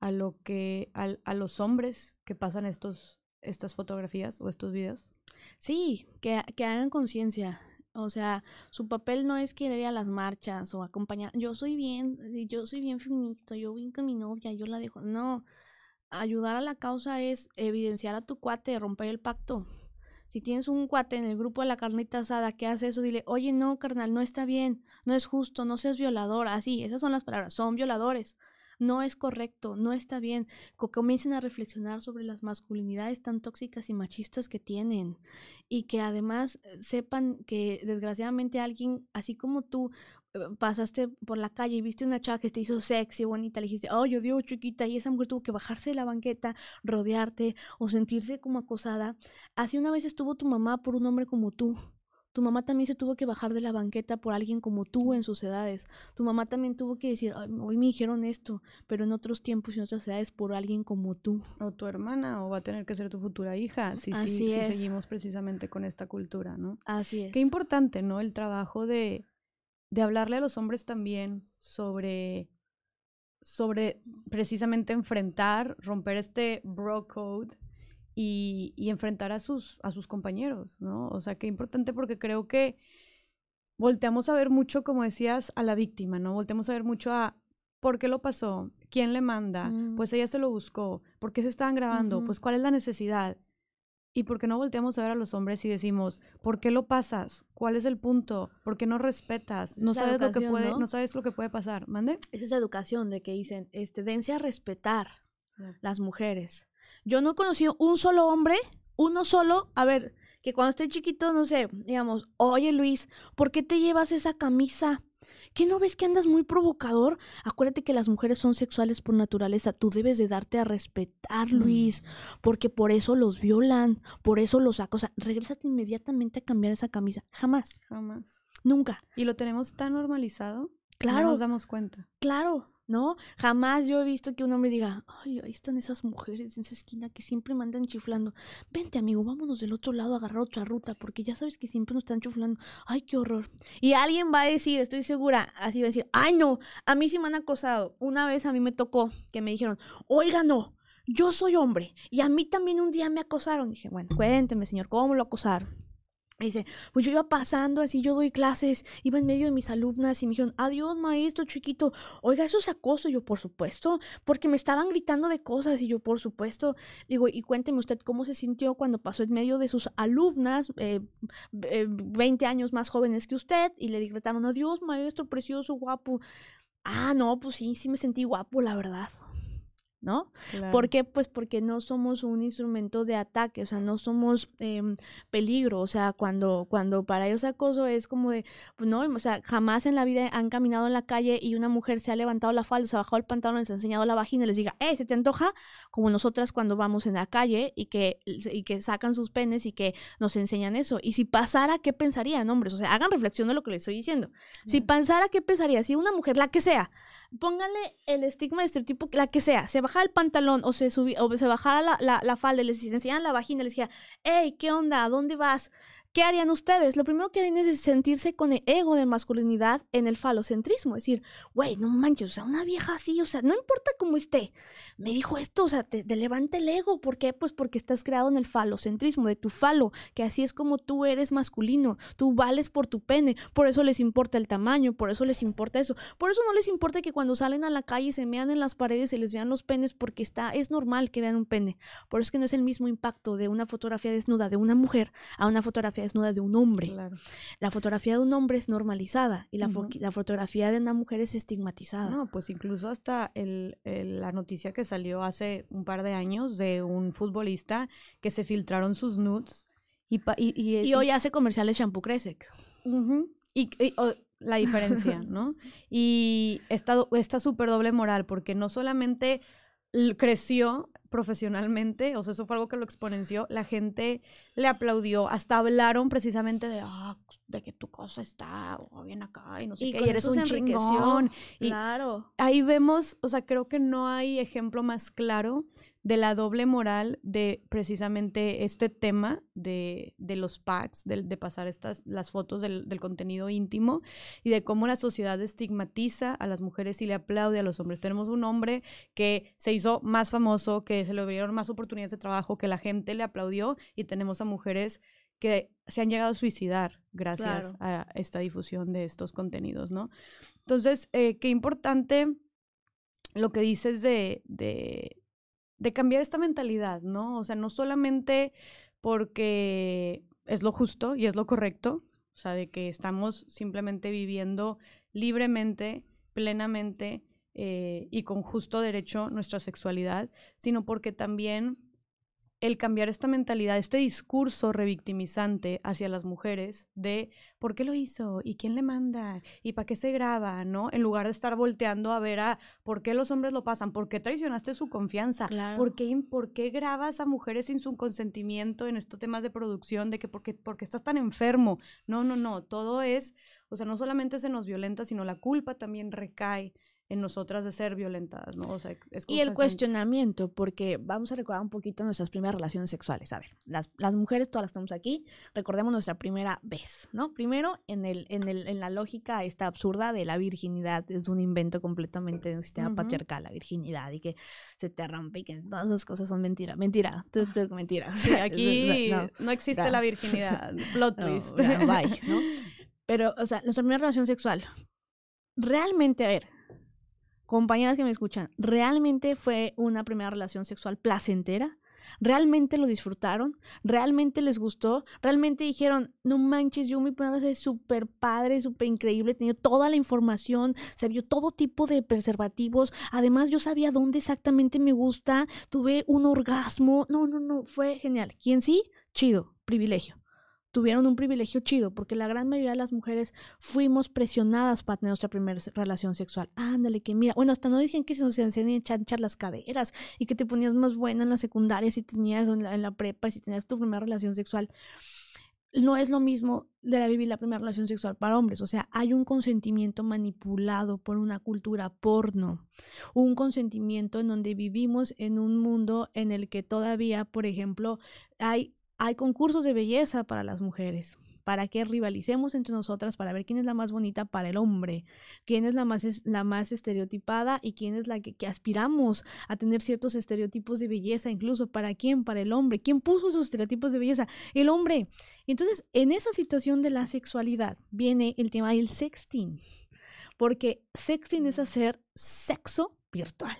a lo que, a, a los hombres que pasan estos, estas fotografías o estos videos. Sí, que, que hagan conciencia. O sea, su papel no es querer ir a las marchas o acompañar. Yo soy bien, yo soy bien feminista, yo vine con mi novia, yo la dejo. No, ayudar a la causa es evidenciar a tu cuate, romper el pacto. Si tienes un cuate en el grupo de la carnita asada que hace eso, dile, oye, no, carnal, no está bien, no es justo, no seas violador. Así, esas son las palabras, son violadores. No es correcto, no está bien. Comiencen a reflexionar sobre las masculinidades tan tóxicas y machistas que tienen. Y que además eh, sepan que desgraciadamente alguien, así como tú, pasaste por la calle y viste una chava que te hizo sexy, bonita, le dijiste, oh, yo dio chiquita, y esa mujer tuvo que bajarse de la banqueta, rodearte o sentirse como acosada. Así una vez estuvo tu mamá por un hombre como tú. Tu mamá también se tuvo que bajar de la banqueta por alguien como tú en sus edades. Tu mamá también tuvo que decir, hoy me dijeron esto, pero en otros tiempos y en otras edades por alguien como tú. O tu hermana, o va a tener que ser tu futura hija, si, Así si seguimos precisamente con esta cultura, ¿no? Así es. Qué importante, ¿no? El trabajo de de hablarle a los hombres también sobre, sobre precisamente enfrentar, romper este bro code y, y, enfrentar a sus, a sus compañeros, ¿no? O sea, qué importante porque creo que volteamos a ver mucho, como decías, a la víctima, ¿no? Volteamos a ver mucho a por qué lo pasó, quién le manda, mm. pues ella se lo buscó, por qué se estaban grabando, pues cuál es la necesidad. ¿Y por qué no volteamos a ver a los hombres y decimos, ¿por qué lo pasas? ¿Cuál es el punto? ¿Por qué no respetas? No sabes lo que puede, ¿no? sabes lo que puede pasar. ¿Mande? Es esa educación de que dicen, este, dense a respetar las mujeres. Yo no he conocido un solo hombre, uno solo, a ver, que cuando esté chiquito, no sé, digamos, oye Luis, ¿por qué te llevas esa camisa? ¿Qué no ves que andas muy provocador? Acuérdate que las mujeres son sexuales por naturaleza. Tú debes de darte a respetar, Luis, mm. porque por eso los violan, por eso los acosan. Regrésate inmediatamente a cambiar esa camisa. Jamás. Jamás. Nunca. Y lo tenemos tan normalizado Claro. No nos damos cuenta. Claro, ¿no? Jamás yo he visto que un hombre diga, ay, ahí están esas mujeres en esa esquina que siempre me andan chiflando. Vente, amigo, vámonos del otro lado a agarrar otra ruta, porque ya sabes que siempre nos están chiflando. Ay, qué horror. Y alguien va a decir, estoy segura, así va a decir, ay, no, a mí sí me han acosado. Una vez a mí me tocó que me dijeron, oiga, no, yo soy hombre y a mí también un día me acosaron. dije, bueno, cuénteme, señor, ¿cómo lo acosaron? Me dice, pues yo iba pasando, así yo doy clases, iba en medio de mis alumnas y me dijeron, adiós maestro chiquito, oiga, eso es acoso, y yo por supuesto, porque me estaban gritando de cosas y yo por supuesto, digo, y cuénteme usted cómo se sintió cuando pasó en medio de sus alumnas, eh, 20 años más jóvenes que usted, y le gritaron, adiós maestro, precioso, guapo. Ah, no, pues sí, sí me sentí guapo, la verdad. ¿No? ¿Por qué? Pues porque no somos un instrumento de ataque, o sea, no somos em, peligro, o sea, cuando, cuando para ellos acoso es como de, pues no, o sea, jamás en la vida han caminado en la calle y una mujer se ha levantado la falda, se ha bajado el pantalón, les ha enseñado la vagina y les diga, eh, ¿se te antoja? Como nosotras cuando vamos en la calle y que, y que sacan sus penes y que nos enseñan eso. Y si pasara, ¿qué pensarían, hombres? O sea, hagan reflexión de lo que les estoy diciendo. Si pasara, ¿qué pensaría? Si una mujer, la que sea, póngale el estigma de estereotipo, la que sea, se bajara el pantalón o se subía, o se bajara la, la, la falda, les enseñaban la vagina, les decía, hey, ¿qué onda? ¿A dónde vas? ¿Qué harían ustedes? Lo primero que harían es sentirse con el ego de masculinidad en el falocentrismo. Es decir, güey, no manches, o sea, una vieja así, o sea, no importa cómo esté, me dijo esto, o sea, te, levanta el ego. ¿Por qué? Pues porque estás creado en el falocentrismo, de tu falo, que así es como tú eres masculino, tú vales por tu pene, por eso les importa el tamaño, por eso les importa eso. Por eso no les importa que cuando salen a la calle se mean en las paredes y les vean los penes, porque está, es normal que vean un pene. Por eso es que no es el mismo impacto de una fotografía desnuda de una mujer a una fotografía desnuda de un hombre. La fotografía de un hombre es normalizada y la, la, fotografía de una mujer es estigmatizada. No, pues incluso hasta el, la noticia que salió hace un par de años de un futbolista que se filtraron sus nudes y, y, y, hoy hace comerciales shampoo Cresec. Y, la diferencia, ¿no? Y está súper doble moral porque no solamente creció profesionalmente, o sea, eso fue algo que lo exponenció, la gente le aplaudió, hasta hablaron precisamente de, ah, de que tu cosa está bien acá y no sé qué, y eres un chingón. claro. ahí vemos, o sea, creo que no hay ejemplo más claro de la doble moral de precisamente este tema de, de los packs, de, de, pasar estas, las fotos del, del, contenido íntimo y de cómo la sociedad estigmatiza a las mujeres y le aplaude a los hombres. Tenemos un hombre que se hizo más famoso, que se le dieron más oportunidades de trabajo, que la gente le aplaudió y tenemos a mujeres que se han llegado a suicidar gracias a esta difusión de estos contenidos, ¿no? Entonces, eh, qué importante lo que dices de, de, de cambiar esta mentalidad, ¿no? O sea, no solamente porque es lo justo y es lo correcto, o sea, de que estamos simplemente viviendo libremente, plenamente eh, y con justo derecho nuestra sexualidad, sino porque también el cambiar esta mentalidad, este discurso revictimizante hacia las mujeres de ¿por qué lo hizo? ¿Y quién le manda? ¿Y para qué se graba? ¿No? En lugar de estar volteando a ver a ¿por qué los hombres lo pasan? ¿Por qué traicionaste su confianza? ¿Por, qué, ¿Por qué grabas a mujeres sin su consentimiento en estos temas de producción? De que porque, porque estás tan enfermo. No, no, no. Todo es, o sea, no solamente se nos violenta, sino la culpa también recae en nosotras de ser violentadas, ¿no? O sea, es y el cuestionamiento, porque vamos a recordar un poquito nuestras primeras relaciones sexuales. A ver, las, las mujeres, todas las estamos aquí, recordemos nuestra primera vez, ¿no? Primero, en, el, en, el, en la lógica esta absurda de la virginidad, es un invento completamente de un sistema patriarcal, la virginidad, y que se te rompe y que todas esas cosas son mentira, mentira, mentira. Sí, aquí no, existe la virginidad, plot twist. bye, ¿no? Pero, o sea, nuestra primera relación sexual, realmente, a ver, compañeras que me escuchan, ¿realmente fue una primera relación sexual placentera? ¿Realmente lo disfrutaron? ¿Realmente les gustó? ¿Realmente dijeron, no manches, yo mi primera vez es súper padre, súper increíble, tenía toda la información, se vio todo tipo de preservativos, además yo sabía dónde exactamente me gusta, tuve un orgasmo, no, no, no, fue genial. ¿Quién sí? Chido, privilegio tuvieron un privilegio chido, porque la gran mayoría de las mujeres fuimos presionadas para tener nuestra primera relación sexual. Ándale, que mira, bueno, hasta no decían que se nos chanchar las caderas y que te ponías más buena en la secundaria si tenías en la, en la prepa, si tenías tu primera relación sexual no es lo mismo de la vivir la primera relación sexual para hombres. O sea, hay un consentimiento manipulado por una cultura porno. Un consentimiento en donde vivimos en un mundo en el que todavía, por ejemplo, hay, hay concursos de belleza para las mujeres para que rivalicemos entre nosotras para ver quién es la más bonita para el hombre, quién es la más, la más estereotipada y quién es la que, aspiramos a tener ciertos estereotipos de belleza, incluso para quién, para el hombre, quién puso esos estereotipos de belleza, el hombre. Entonces, en esa situación de la sexualidad viene el tema del sexting, porque sexting es hacer sexo virtual.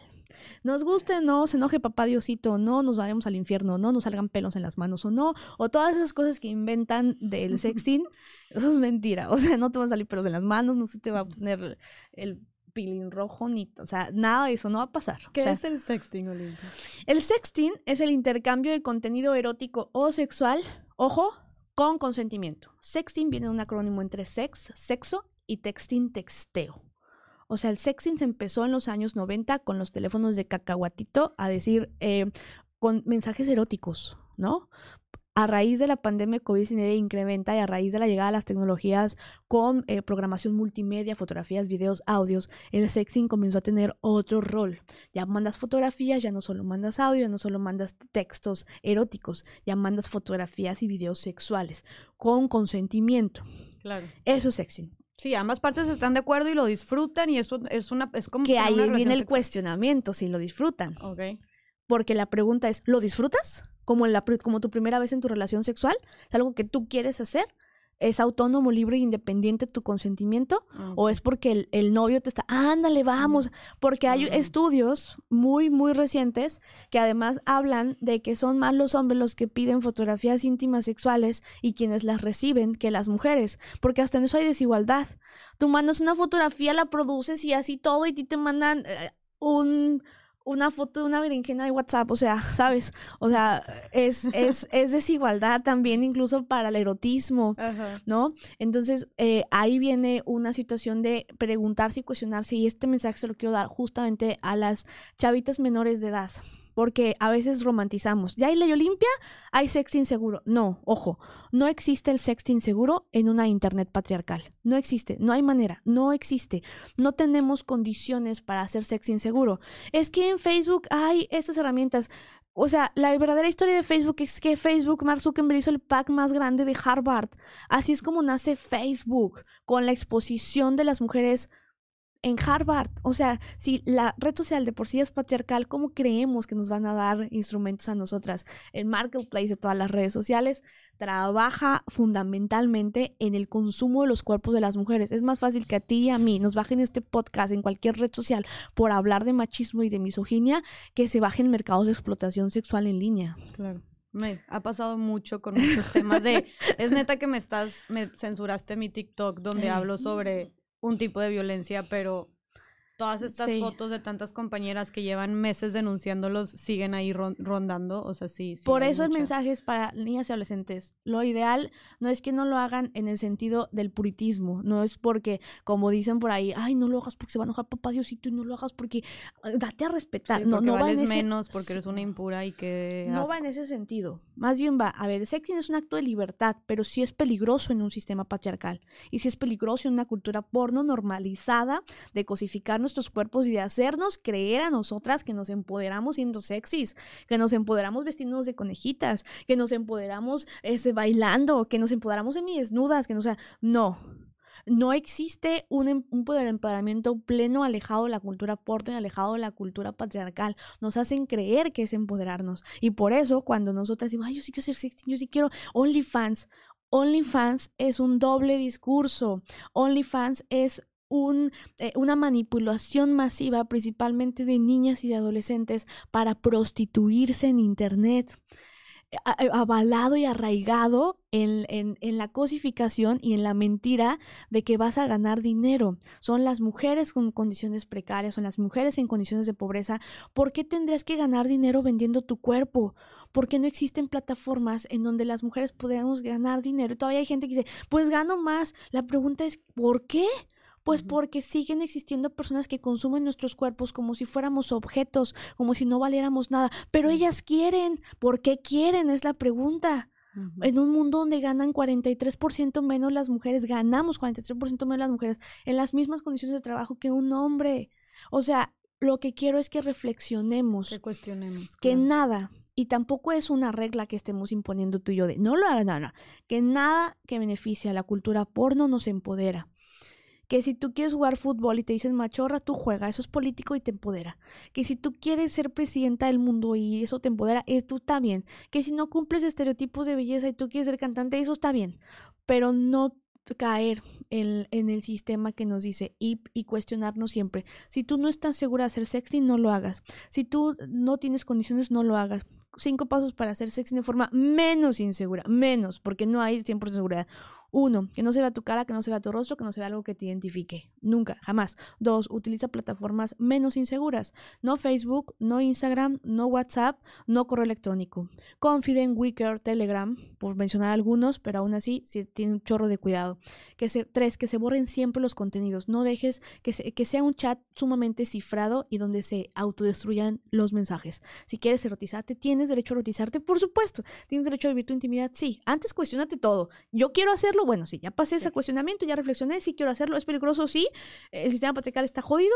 Nos guste, no, se enoje papá Diosito, no, nos vayamos al infierno, no, nos salgan pelos en las manos o no, o todas esas cosas que inventan del sexting, eso es mentira, o sea, no te van a salir pelos en las manos, no se te va a poner el pilín rojo, ni, o sea, nada de eso no va a pasar. ¿Qué es el sexting, Olimpia? El sexting es el intercambio de contenido erótico o sexual, ojo, con consentimiento. Sexting viene de un acrónimo entre sex, sexo, y texting, texteo. O sea, el sexting se empezó en los años 90 con los teléfonos de cacahuatito a decir eh, con mensajes eróticos, ¿no? a raíz de la pandemia COVID-19 incrementa y a raíz de la llegada de las tecnologías con eh, programación multimedia, fotografías, videos, audios, el sexting comenzó a tener otro rol. Ya mandas fotografías, ya no solo mandas audio, ya no solo mandas textos eróticos, ya mandas fotografías y videos sexuales con consentimiento. Claro. Eso es sexting. Sí, ambas partes están de acuerdo y lo disfrutan y eso es una es como que ahí viene el cuestionamiento si lo disfrutan. Ok. Porque la pregunta es, ¿lo disfrutas? Como en la como tu primera vez en tu relación sexual, es algo que tú quieres hacer ¿Es autónomo, libre e independiente tu consentimiento? ¿O es porque el, novio te está, ándale, vamos? Porque hay estudios muy, muy recientes que además hablan de que son más los hombres los que piden fotografías íntimas sexuales y quienes las reciben que las mujeres, porque hasta en eso hay desigualdad. Tú mandas una fotografía, la produces y así todo y ti te mandan eh, un una foto de una berenjena de WhatsApp, o sea, ¿sabes? O sea, es, es, es desigualdad también incluso para el erotismo, ¿no? Entonces, eh, ahí viene una situación de preguntarse y cuestionarse, y este mensaje se lo quiero dar justamente a las chavitas menores de edad, porque a veces romantizamos. Ya hay ley Olimpia, hay sexting seguro. No, ojo, no existe el sexting seguro en una internet patriarcal. No existe, no hay manera, no existe. No tenemos condiciones para hacer sexting seguro. Es que en Facebook hay estas herramientas. O sea, la verdadera historia de Facebook es que Facebook, Mark Zuckerberg hizo el pack más grande de Harvard. Así es como nace Facebook, con la exposición de las mujeres en Harvard. O sea, si la red social de por sí es patriarcal, ¿cómo creemos que nos van a dar instrumentos a nosotras? El marketplace de todas las redes sociales trabaja fundamentalmente en el consumo de los cuerpos de las mujeres. Es más fácil que a ti y a mí nos bajen este podcast en cualquier red social por hablar de machismo y de misoginia que se bajen mercados de explotación sexual en línea. Claro. Me ha pasado mucho con muchos temas de, es neta que me estás, me censuraste mi TikTok donde hablo sobre un tipo de violencia, pero todas estas fotos de tantas compañeras que llevan meses denunciándolos siguen ahí rondando, o sea, sí. Por eso el mensaje es para niñas y adolescentes. Lo ideal no es que no lo hagan en el sentido del puritismo, no es porque, como dicen por ahí, ay, no lo hagas porque se va a enojar papá Diosito y no lo hagas porque ah, date a respetar. no, no vales menos porque eres una impura y que... No va en ese sentido. Más bien va, a ver, el sexting es un acto de libertad, pero sí es peligroso en un sistema patriarcal y sí es peligroso en una cultura porno normalizada de cosificarnos nuestros cuerpos y de hacernos creer a nosotras que nos empoderamos siendo sexys, que nos empoderamos vestidos de conejitas, que nos empoderamos este, bailando, que nos empoderamos desnudas, que no, sea, no. No existe un, em, un empoderamiento pleno alejado de la cultura porno y alejado de la cultura patriarcal. Nos hacen creer que es empoderarnos. Y por eso, cuando nosotras decimos, ay, yo sí quiero ser sexy, yo sí quiero OnlyFans, OnlyFans es un doble discurso. OnlyFans es eh, una manipulación masiva, principalmente de niñas y de adolescentes, para prostituirse en Internet avalado y arraigado en, en, la cosificación y en la mentira de que vas a ganar dinero. Son las mujeres con condiciones precarias, son las mujeres en condiciones de pobreza. ¿Por qué tendrías que ganar dinero vendiendo tu cuerpo? Porque no existen plataformas en donde las mujeres podamos ganar dinero. Todavía hay gente que dice, pues gano más. La pregunta es, ¿por qué? Pues porque siguen existiendo personas que consumen nuestros cuerpos como si fuéramos objetos, como si no valiéramos nada. Pero ellas quieren. ¿Por qué quieren? Es la pregunta. En un mundo donde ganan 43% menos las mujeres, ganamos 43% menos las mujeres en las mismas condiciones de trabajo que un hombre. O sea, lo que quiero es que reflexionemos. Que cuestionemos. Que nada, y tampoco es una regla que estemos imponiendo tú y yo de no lo hagan, nada, que nada que beneficie a la cultura porno nos empodera que si tú quieres jugar fútbol y te dicen machorra, tú juega, eso es político y te empodera. Que si tú quieres ser presidenta del mundo y eso te empodera, eh, está bien. Que si no cumples estereotipos de belleza y tú quieres ser cantante, eso está bien. Pero no caer en, el sistema que nos dice y, y, cuestionarnos siempre. Si tú no estás segura de hacer sexy, no lo hagas. Si tú no tienes condiciones, no lo hagas. Cinco pasos para hacer sexy de forma menos insegura, menos, porque no hay 100% seguridad. Uno, que no se vea tu cara, que no se vea tu rostro, que no se vea algo que te identifique. Nunca, jamás. Dos, utiliza plataformas menos inseguras. No Facebook, no Instagram, no WhatsApp, no correo electrónico. Confident, Wicker, Telegram, por mencionar algunos, pero aún así sí, tiene un chorro de cuidado. Que se, tres, que se borren siempre los contenidos. No dejes que, que sea un chat sumamente cifrado y donde se autodestruyan los mensajes. Si quieres erotizarte, tienes derecho a erotizarte, por supuesto. Tienes derecho a vivir tu intimidad, sí. Antes cuestionate todo. Yo quiero hacerlo bueno, sí, ya pasé ese cuestionamiento, ya reflexioné, sí quiero hacerlo, es peligroso, sí, el sistema patriarcal está jodido,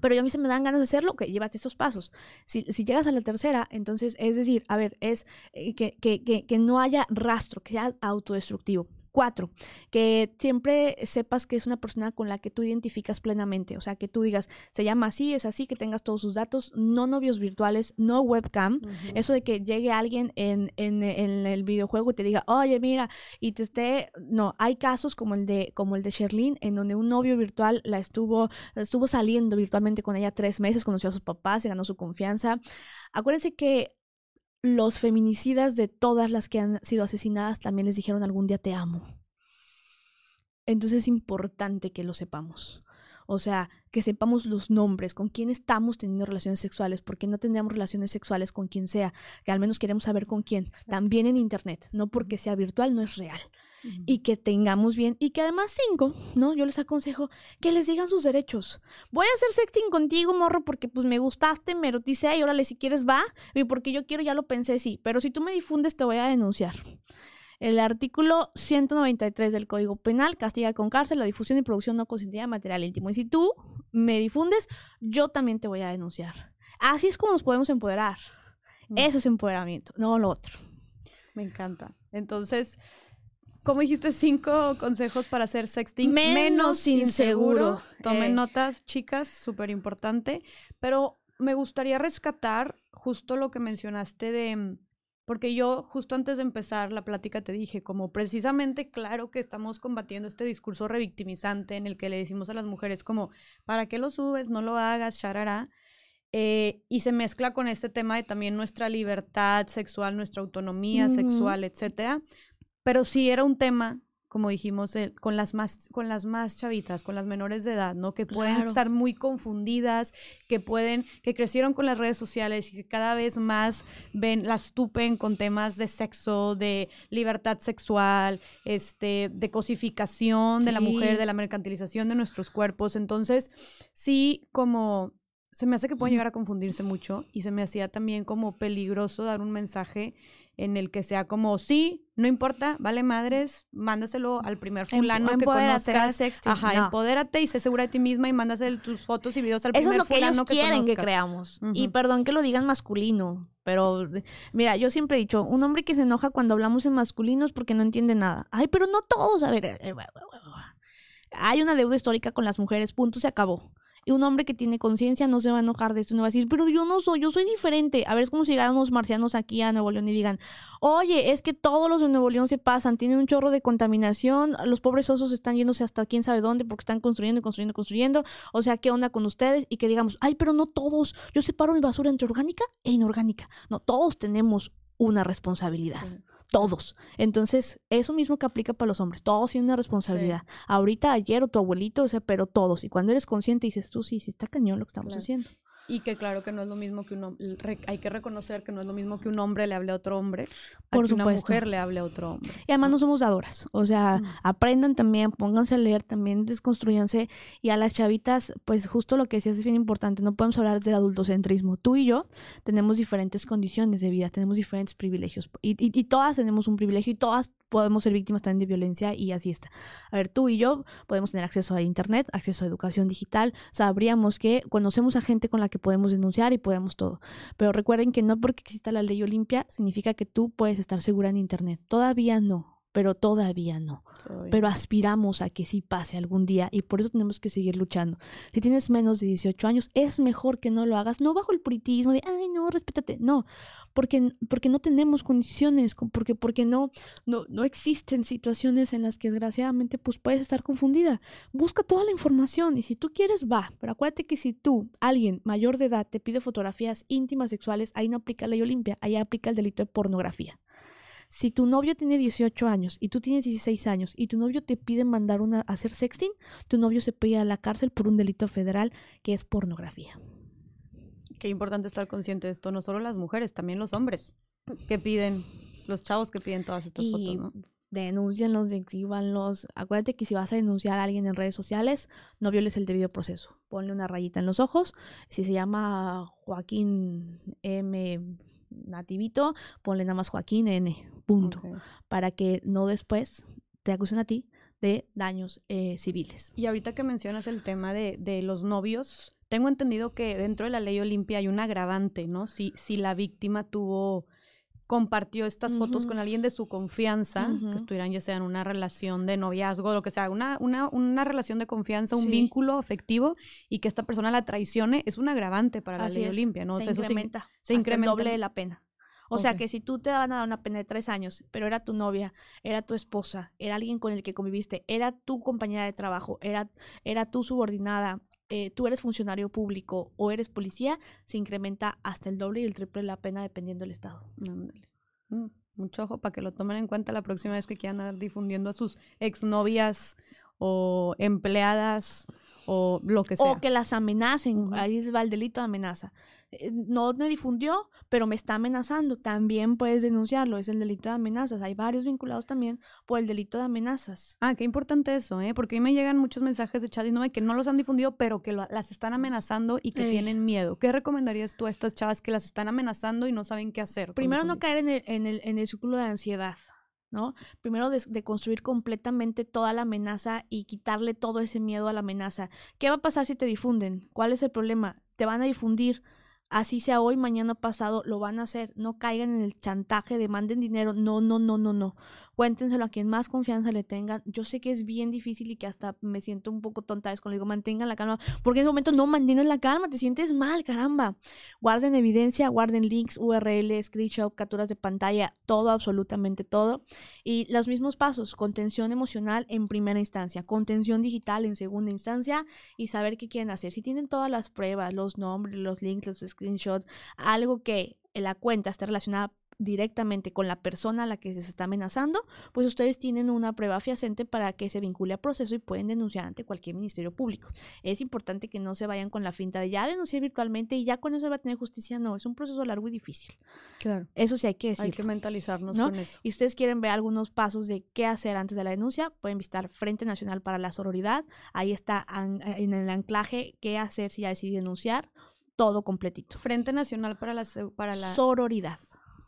pero a mí se me dan ganas de hacerlo, que llévate estos pasos. Si, si, llegas a la tercera, entonces es decir, a ver, es eh, que, que, que, que no haya rastro, que sea autodestructivo. Cuatro, que siempre sepas que es una persona con la que tú identificas plenamente, o sea, que tú digas, se llama así, es así, que tengas todos sus datos, no novios virtuales, no webcam, eso de que llegue alguien en, en, en, el videojuego y te diga, oye, mira, y te esté, no, hay casos como el de, como el de Sherlyn, en donde un novio virtual la estuvo, estuvo saliendo virtualmente con ella tres meses, conoció a sus papás, se ganó su confianza. Acuérdense que los feminicidas de todas las que han sido asesinadas también les dijeron algún día te amo. Entonces es importante que lo sepamos. O sea, que sepamos los nombres, con quién estamos teniendo relaciones sexuales, porque no tendríamos relaciones sexuales con quien sea, que al menos queremos saber con quién. También en Internet, no porque sea virtual, no es real y que tengamos bien y que además cinco, ¿no? Yo les aconsejo que les digan sus derechos. Voy a hacer sexting contigo, morro, porque pues me gustaste, me eroticé y órale, si quieres va, y porque yo quiero ya lo pensé, sí, pero si tú me difundes te voy a denunciar. El artículo 193 del Código Penal castiga con cárcel la difusión y producción no consentida de material íntimo. Y si tú me difundes, yo también te voy a denunciar. Así es como nos podemos empoderar. Mm. Eso es empoderamiento, no lo otro. Me encanta. Entonces, como dijiste, cinco consejos para hacer sexting menos, inseguro. Tomen eh. notas, chicas, súper importante. Pero me gustaría rescatar justo lo que mencionaste de, porque yo justo antes de empezar la plática te dije, como precisamente claro que estamos combatiendo este discurso revictimizante en el que le decimos a las mujeres como, ¿para qué lo subes? No lo hagas, charará. Eh, y se mezcla con este tema de también nuestra libertad sexual, nuestra autonomía sexual, etcétera. Pero sí era un tema, como dijimos, con, las más, con las más chavitas, con las menores de edad, ¿no? Que pueden estar muy confundidas, que pueden, que crecieron con las redes sociales y que cada vez más ven, las tupen con temas de sexo, de libertad sexual, este, de cosificación de la mujer, de la mercantilización de nuestros cuerpos. Entonces, sí, como se me hace que pueden llegar a confundirse mucho y se me hacía también como peligroso dar un mensaje en el que sea como, sí, no importa, vale madres, mándaselo al primer fulano que conozcas. Ajá, empodérate y sé segura de ti misma y mándaselo tus fotos y videos al primer fulano que Eso es lo que ellos quieren que creamos. Y perdón que lo digan masculino, pero mira, yo siempre he dicho, un hombre que se enoja cuando hablamos en masculino es porque no entiende nada. Ay, pero no todos, a ver, eh, eh, hay una deuda histórica con las mujeres, punto, se acabó. Y un hombre que tiene conciencia no se va a enojar de esto, no va a decir, pero yo no soy, yo soy diferente. A ver, es como si llegaran marcianos aquí a Nuevo León y digan, oye, es que todos los de Nuevo León se pasan, tienen un chorro de contaminación, los pobres osos están yéndose hasta quién sabe dónde porque están construyendo construyendo construyendo. O sea, ¿qué onda con ustedes? Y que digamos, ay, pero no todos, yo separo mi basura entre orgánica e inorgánica. No, todos tenemos una responsabilidad todos. Entonces, eso mismo que aplica para los hombres, todos tienen una responsabilidad. Ahorita, ayer o tu abuelito, o sea, pero todos. Y cuando eres consciente dices tú, sí, sí está cañón lo que estamos haciendo. Y que claro que no es lo mismo que un hombre, hay que reconocer que no es lo mismo que un hombre le hable a otro hombre, Por a que una supuesto. mujer le hable a otro hombre. Y además no somos dadoras. O sea, Mm. aprendan también, pónganse a leer también, desconstruyanse. Y a las chavitas, pues justo lo que decías es bien importante. No podemos hablar de adultocentrismo. Tú y yo tenemos diferentes condiciones de vida, tenemos diferentes privilegios. Y, y- y todas tenemos un privilegio y todas podemos ser víctimas también de violencia y así está. A ver, tú y yo podemos tener acceso a internet, acceso a educación digital. Sabríamos que conocemos a gente con la que podemos denunciar y podemos todo. Pero recuerden que no porque exista la ley Olimpia significa que tú puedes estar segura en internet. Todavía no. Pero todavía no. Soy- Pero aspiramos a que sí pase algún día y por eso tenemos que seguir luchando. Si tienes menos de 18 años, es mejor que no lo hagas, no bajo el puritismo de, ay, no, respétate, no, porque, porque no tenemos condiciones, co- porque, porque no, no, no existen situaciones en las que desgraciadamente pues puedes estar confundida. Busca toda la información y si tú quieres, va, pero acuérdate que si tú, alguien mayor de edad, te pide fotografías íntimas sexuales, ahí no aplica la ley Olimpia, ahí aplica el delito de pornografía. Si tu novio tiene 18 años y tú tienes 16 años y tu novio te pide mandar una hacer sexting, tu novio se ir a la cárcel por un delito federal que es pornografía. Qué importante estar consciente de esto, no solo las mujeres, también los hombres que piden, los chavos que piden todas estas Y fotos, ¿no? denúncianlos, exhíbanlos. Acuérdate que si vas a denunciar a alguien en redes sociales, no violes el debido proceso. Ponle una rayita en los ojos. Si se llama Joaquín M. Nativito, ponle nada más Joaquín N. Punto. Para que no después te acusen a ti de daños eh, civiles. Y ahorita que mencionas el tema de, de los novios, tengo entendido que dentro de la ley Olimpia hay un agravante, ¿no? Si, si la víctima tuvo, compartió estas fotos con alguien de su confianza, que estuvieran ya sea en una relación de noviazgo, lo que sea, una, una, una relación de confianza, un Sí. vínculo afectivo, y que esta persona la traicione, es un agravante para la ley es. Olimpia, ¿no? O Se eso incrementa. se el incrementa doble de la pena. O sea que si tú te van a dar una pena de tres años, pero era tu novia, era tu esposa, era alguien con el que conviviste, era tu compañera de trabajo, era, era tu subordinada, eh, tú eres funcionario público o eres policía, se incrementa hasta el doble y el triple de la pena dependiendo del estado. Ándale. Mm, Mucho ojo para que lo tomen en cuenta la próxima vez que quieran andar difundiendo a sus exnovias o empleadas o lo que sea. O que las amenacen, ahí va el delito de amenaza. Eh, No me difundió, pero me está amenazando. También puedes denunciarlo, es el delito de amenazas. Hay varios vinculados también por el delito de amenazas. Ah, qué importante eso, ¿eh? Porque a mí me llegan muchos mensajes de chat diciéndome que no los han difundido, pero que lo- las están amenazando y que Ey. tienen miedo. ¿Qué recomendarías tú a estas chavas que las están amenazando y no saben qué hacer? Primero no caer en el, en el, en el círculo de ansiedad, ¿no? Primero de, de construir completamente toda la amenaza y quitarle todo ese miedo a la amenaza. ¿Qué va a pasar si te difunden? ¿Cuál es el problema? Te van a difundir. Así sea hoy, mañana pasado, lo van a hacer. No caigan en el chantaje de manden dinero. No, no, no, no, no. Cuéntenselo a quien más confianza le tengan. Yo sé que es bien difícil y que hasta me siento un poco tonta es cuando digo mantengan la calma. Porque en ese momento no mantienen la calma, te sientes mal, caramba. Guarden evidencia, guarden links, URL, screenshot, capturas de pantalla, todo, absolutamente todo. Y los mismos pasos, contención emocional en primera instancia, contención digital en segunda instancia y saber qué quieren hacer. Si tienen todas las pruebas, los nombres, los links, los screenshots, algo que en la cuenta esté relacionada directamente con la persona a la que se está amenazando, pues ustedes tienen una prueba fehaciente para que se vincule a proceso y pueden denunciar ante cualquier ministerio público. Es importante que no se vayan con la finta de ya denunciar virtualmente y ya con eso va a tener justicia. No, es un proceso largo y difícil. Claro. Eso sí hay que decir. Hay que mentalizarnos ¿no? con eso. Y ustedes quieren ver algunos pasos de qué hacer antes de la denuncia, pueden visitar Frente Nacional para la Sororidad. Ahí está en el anclaje qué hacer si ya decidí denunciar. Todo completito. Frente Nacional para la, para la Sororidad.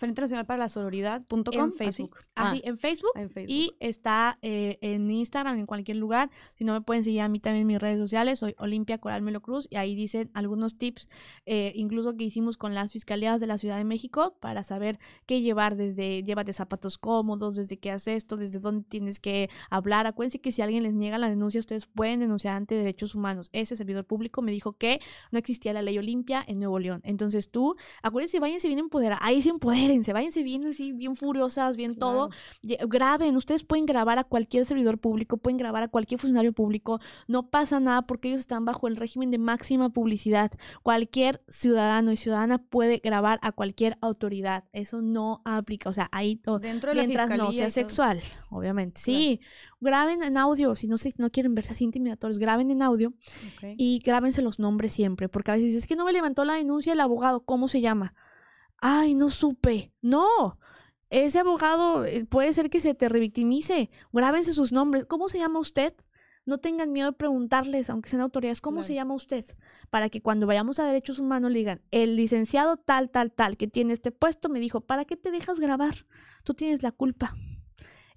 Frente Nacional para la Sororidad.com En Facebook. Así, en Facebook. Ah, en Facebook. Y está eh, en Instagram, en cualquier lugar. Si no me pueden seguir a mí también en mis redes sociales, soy Olimpia Coral Melo Cruz. Y ahí dicen algunos tips, eh, incluso que hicimos con las fiscalías de la Ciudad de México, para saber qué llevar desde, llévate zapatos cómodos, desde qué haces esto, desde dónde tienes que hablar. Acuérdense que si alguien les niega la denuncia, ustedes pueden denunciar ante derechos humanos. Ese servidor público me dijo que no existía la ley Olimpia en Nuevo León. Entonces tú, acuérdense, váyanse bien empoderar. Ahí se empoderen váyanse bien así, bien furiosas, bien todo. Graben, ustedes pueden grabar a cualquier servidor público, pueden grabar a cualquier funcionario público, no pasa nada porque ellos están bajo el régimen de máxima publicidad. Cualquier ciudadano y ciudadana puede grabar a cualquier autoridad. Eso no aplica, o sea, ahí todo. Dentro de mientras no sea sexual, obviamente. Sí, graben en audio, si no, se, no quieren verse así intimidatorios, graben en audio y grábense los nombres siempre, porque a veces es que no me levantó la denuncia el abogado, ¿cómo se llama? Ay, no supe. No, ese abogado eh, puede ser que se te revictimice. Grábense sus nombres. ¿Cómo se llama usted? No tengan miedo de preguntarles, aunque sean autoridades, ¿cómo se llama usted? Para que cuando vayamos a derechos humanos le digan, el licenciado tal, tal, tal, que tiene este puesto, me dijo, ¿para qué te dejas grabar? Tú tienes la culpa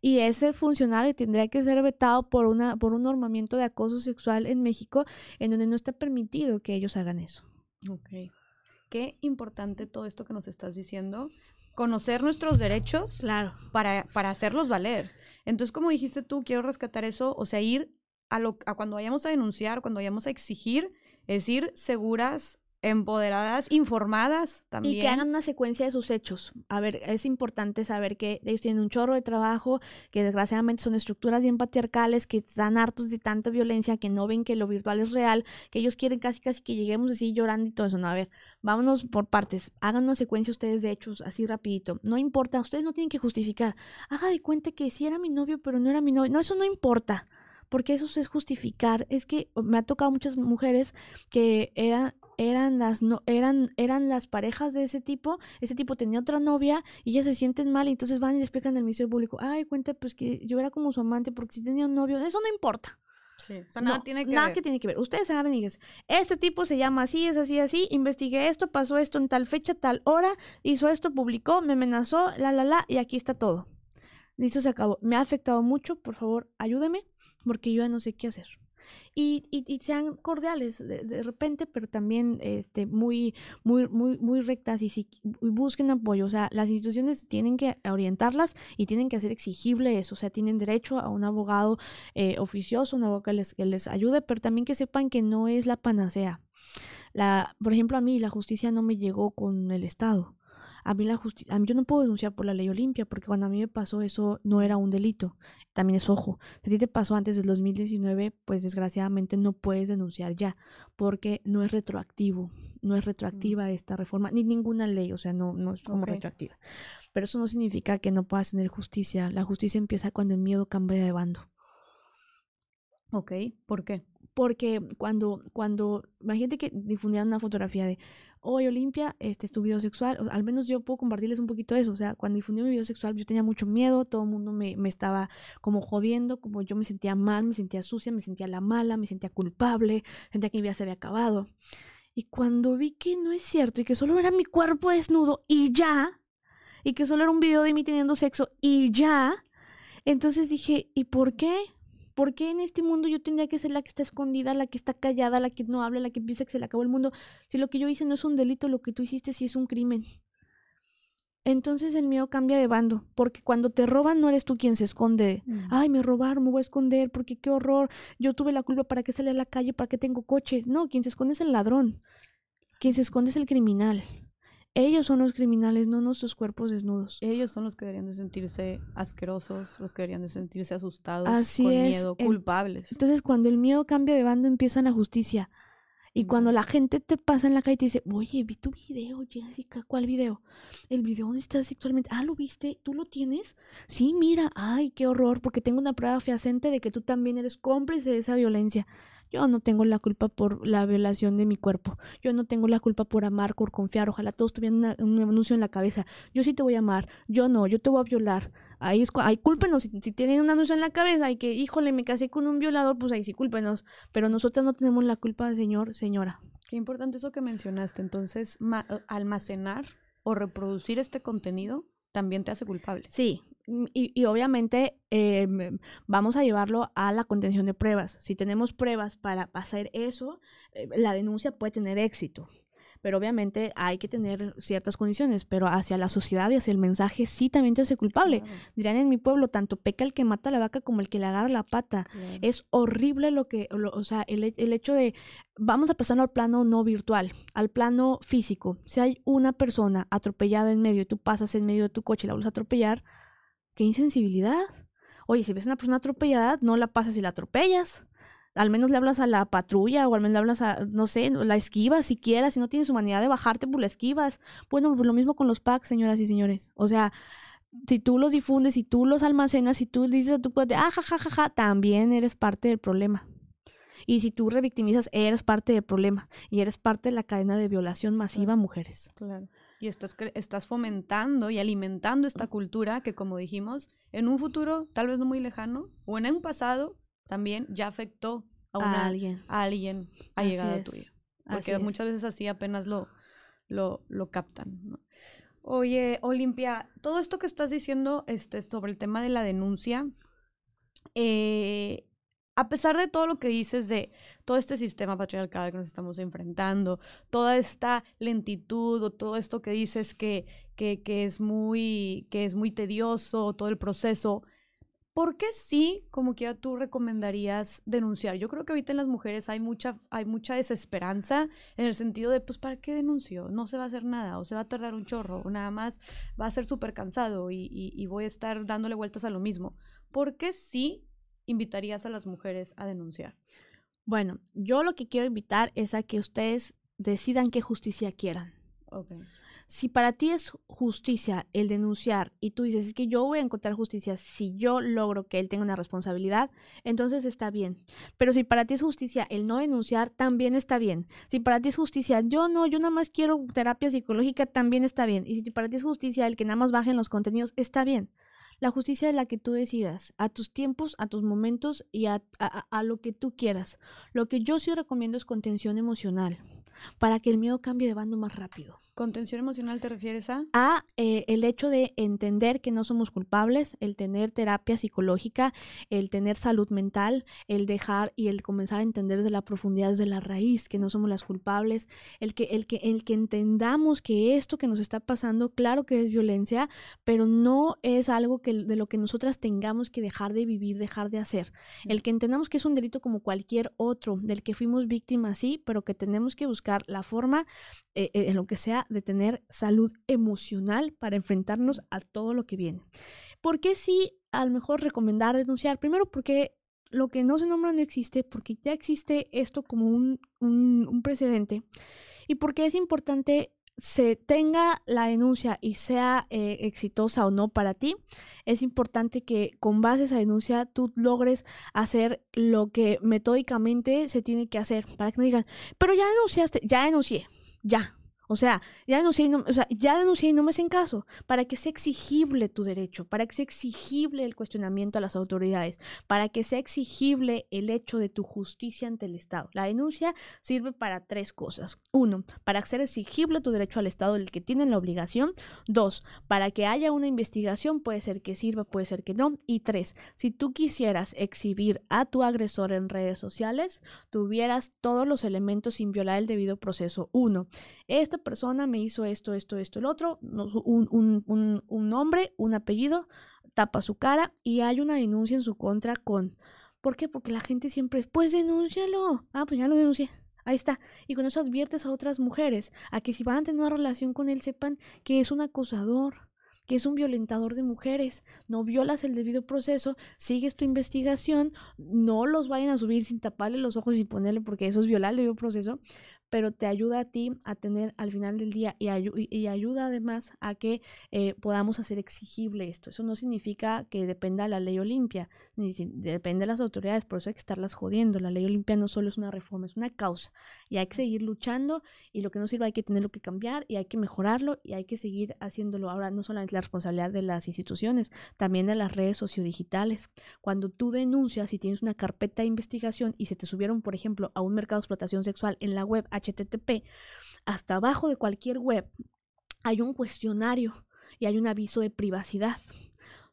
y ese funcionario tendría que ser vetado por, una, por un normamiento de acoso sexual en México en donde no está permitido que ellos hagan eso. Ok. Qué importante todo esto que nos estás diciendo. Conocer nuestros derechos claro. para, para hacerlos valer. Entonces, como dijiste tú, quiero rescatar eso, o sea, ir a, lo, a cuando vayamos a denunciar, cuando vayamos a exigir, es ir seguras, empoderadas, informadas también. Y que hagan una secuencia de sus hechos. A ver, es importante saber que ellos tienen un chorro de trabajo, que desgraciadamente son estructuras bien patriarcales, que están hartos de tanta violencia, que no ven que lo virtual es real, que ellos quieren casi casi que lleguemos así llorando y todo eso. No, a ver, vámonos por partes. Hagan una secuencia ustedes de hechos así rapidito. No importa, ustedes no tienen que justificar. Haga de cuenta que sí era mi novio, pero no era mi novio. No, eso no importa porque eso es justificar. Es que me ha tocado muchas mujeres que eran eran las no eran eran las parejas de ese tipo ese tipo tenía otra novia y ellas se sienten mal y entonces van y le explican al ministerio público ay cuenta pues que yo era como su amante porque si tenía un novio eso no importa Sí, nada tiene que nada ver. que tiene que ver. Ustedes agarran y dicen, este tipo se llama así, es así, así, investigué esto, pasó esto en tal fecha, tal hora, hizo esto, publicó, me amenazó, la, la, la, y aquí está todo. Listo, se acabó. Me ha afectado mucho, por favor, ayúdeme, porque yo ya no sé qué hacer y, y, sean cordiales de, repente, pero también este, muy, muy, muy, muy rectas y, si, busquen apoyo. O sea, las instituciones tienen que orientarlas y tienen que hacer exigible eso. O sea, tienen derecho a un abogado eh, oficioso, un abogado que les, que les ayude, pero también que sepan que no es la panacea. La, por ejemplo, a mí la justicia no me llegó con el Estado a mí la justicia, yo no puedo denunciar por la ley Olimpia, porque cuando a mí me pasó eso no era un delito. También es ojo, si a ti te pasó antes del 2019, pues desgraciadamente no puedes denunciar ya, porque no es retroactivo, no es retroactiva esta reforma, ni ninguna ley, o sea, no, no es como retroactiva. Pero eso no significa que no puedas tener justicia. La justicia empieza cuando el miedo cambia de bando. Ok, ¿por qué? Porque cuando, cuando, imagínate que difundían una fotografía de, hoy Olimpia, este es tu video sexual, al menos yo puedo compartirles un poquito eso, o sea, cuando difundí mi video sexual yo tenía mucho miedo, todo el mundo me, me, estaba como jodiendo, como yo me sentía mal, me sentía sucia, me sentía la mala, me sentía culpable, sentía que mi vida se había acabado. Y cuando vi que no es cierto y que solo era mi cuerpo desnudo y ya, y que solo era un video de mí teniendo sexo y ya, entonces dije, ¿y por qué? ¿Por qué en este mundo yo tendría que ser la que está escondida, la que está callada, la que no habla, la que piensa que se le acabó el mundo? Si lo que yo hice no es un delito, lo que tú hiciste sí es un crimen. Entonces el miedo cambia de bando, porque cuando te roban no eres tú quien se esconde. Mm. Ay, me robaron, me voy a esconder, porque qué horror. Yo tuve la culpa para que salí a la calle, para que tengo coche. No, quien se esconde es el ladrón. Quien se esconde es el criminal. Ellos son los criminales, no nuestros cuerpos desnudos. Ellos son los que deberían de sentirse asquerosos, los que deberían de sentirse asustados, con miedo, culpables. Entonces, cuando el miedo cambia de bando, empieza la justicia. Y cuando la gente te pasa en la calle y te dice, oye, vi tu video, Jessica, ¿cuál video? El video donde estás sexualmente. Ah, ¿lo viste? ¿Tú lo tienes? Sí, mira, ay, qué horror, porque tengo una prueba fehaciente de que tú también eres cómplice de esa violencia. Yo no tengo la culpa por la violación de mi cuerpo. Yo no tengo la culpa por amar, por confiar. Ojalá todos tuvieran un anuncio en la cabeza. Yo sí te voy a amar. Yo no, yo te voy a violar. Ahí, es, ahí cúlpenos. Si, tienen un anuncio en la cabeza y que, híjole, me casé con un violador, pues ahí sí cúlpenos. Pero nosotros no tenemos la culpa, señor, señora. Qué importante eso que mencionaste. Entonces, almacenar o reproducir este contenido también te hace culpable. Sí, Mm, y, obviamente em, vamos a llevarlo a la contención de pruebas. Si tenemos pruebas para hacer eso, eh, la denuncia puede tener éxito. pero obviamente hay que tener ciertas condiciones, pero hacia la sociedad y hacia el mensaje sí también te hace culpable. Dirán en mi pueblo, tanto peca el que mata a la vaca como el que le agarra la pata. Es horrible lo que, o sea, el, el hecho de, vamos a pasarlo al plano no virtual, al plano físico. Si hay una persona atropellada en medio y tú pasas en medio de tu coche y la vuelves a atropellar, qué insensibilidad. Oye, si ves a una persona atropellada, no la pasas y la atropellas al menos le hablas a la patrulla o al menos le hablas a, no sé, la esquivas si quieras, si no tienes humanidad de bajarte, pues la esquivas. Bueno, pues lo mismo con los packs, señoras y señores. O sea, si tú los difundes, si tú los almacenas, si tú dices a tu cuate, ah, ja, ja, ja, ja, también eres parte del problema. Y si tú revictimizas, eres parte del problema y eres parte de la cadena de violación masiva a mujeres. Claro. Y estás, estás fomentando y alimentando esta cultura que, como dijimos, en un futuro tal vez no muy lejano o en un pasado también ya afectó a, alguien. A alguien ha llegado a tu vida. Porque muchas veces así apenas lo, lo, lo captan. Oye, Olimpia, todo esto que estás diciendo este, sobre el tema de la denuncia, eh, a pesar de todo lo que dices de todo este sistema patriarcal que nos estamos enfrentando, toda esta lentitud o todo esto que dices que, que, es, muy, que es muy tedioso, todo el proceso, ¿Por qué sí, como quiera, tú recomendarías denunciar? Yo creo que ahorita en las mujeres hay mucha, hay mucha desesperanza en el sentido de, pues, ¿para qué denuncio? No se va a hacer nada, o se va a tardar un chorro, o nada más va a ser súper cansado y, voy a estar dándole vueltas a lo mismo. ¿Por qué sí invitarías a las mujeres a denunciar? Bueno, yo lo que quiero invitar es a que ustedes decidan qué justicia quieran. Okay. Si para ti es justicia el denunciar y tú dices, es que yo voy a encontrar justicia si yo logro que él tenga una responsabilidad, entonces está bien. Pero si para ti es justicia el no denunciar, también está bien. Si para ti es justicia, yo no, yo nada más quiero terapia psicológica, también está bien. Y si para ti es justicia el que nada más bajen los contenidos, está bien. La justicia es la que tú decidas, a tus tiempos, a tus momentos y a, a, lo que tú quieras. Lo que yo sí recomiendo es contención emocional para que el miedo cambie de bando más rápido. ¿Contención emocional te refieres a? A eh, el hecho de entender que no somos culpables, el tener terapia psicológica, el tener salud mental, el dejar y el comenzar a entender desde la profundidad, desde la raíz, que no somos las culpables, el que, el que, el que entendamos que esto que nos está pasando, claro que es violencia, pero no es algo que, de lo que nosotras tengamos que dejar de vivir, dejar de hacer. El que entendamos que es un delito como cualquier otro, del que fuimos víctimas, sí, pero que tenemos que buscar la forma, eh, eh, en lo que sea, de tener salud emocional para enfrentarnos a todo lo que viene. ¿Por qué sí a lo mejor recomendar denunciar? Primero porque lo que no se nombra no existe, porque ya existe esto como un, un, precedente y porque es importante se tenga la denuncia y sea eh, exitosa o no para ti, es importante que con base a esa denuncia tú logres hacer lo que metódicamente se tiene que hacer para que no digan, pero ya denunciaste, ya denuncié, ya, o sea, ya denuncié, y no, o sea, ya denuncié y no me hacen caso. Para que sea exigible tu derecho, para que sea exigible el cuestionamiento a las autoridades, para que sea exigible el hecho de tu justicia ante el Estado. La denuncia sirve para tres cosas. Uno, para hacer exigible tu derecho al Estado del que tienen la obligación. Dos, para que haya una investigación, puede ser que sirva, puede ser que no. Y tres, si tú quisieras exhibir a tu agresor en redes sociales, tuvieras todos los elementos sin violar el debido proceso. Uno, esta persona me hizo esto, esto, esto, el otro, un, un, un, un nombre, un apellido, tapa su cara y hay una denuncia en su contra con... ¿Por qué? Porque la gente siempre es, pues denúncialo. Ah, pues ya lo denuncié. Ahí está. Y con eso adviertes a otras mujeres a que si van a tener una relación con él sepan que es un acosador, que es un violentador de mujeres. No violas el debido proceso, sigues tu investigación, no los vayan a subir sin taparle los ojos y ponerle porque eso es violar el debido proceso pero te ayuda a ti a tener al final del día y, ayuda además a que eh, podamos hacer exigible esto. Eso no significa que dependa de la ley Olimpia, ni depende de las autoridades, por eso hay que estarlas jodiendo. La ley Olimpia no solo es una reforma, es una causa y hay que seguir luchando y lo que no sirve hay que tenerlo que cambiar y hay que mejorarlo y hay que seguir haciéndolo. Ahora no solamente la responsabilidad de las instituciones, también de las redes sociodigitales. Cuando tú denuncias y tienes una carpeta de investigación y se te subieron, por ejemplo, a un mercado de explotación sexual en la web HTTP, hasta abajo de cualquier web hay un cuestionario y hay un aviso de privacidad.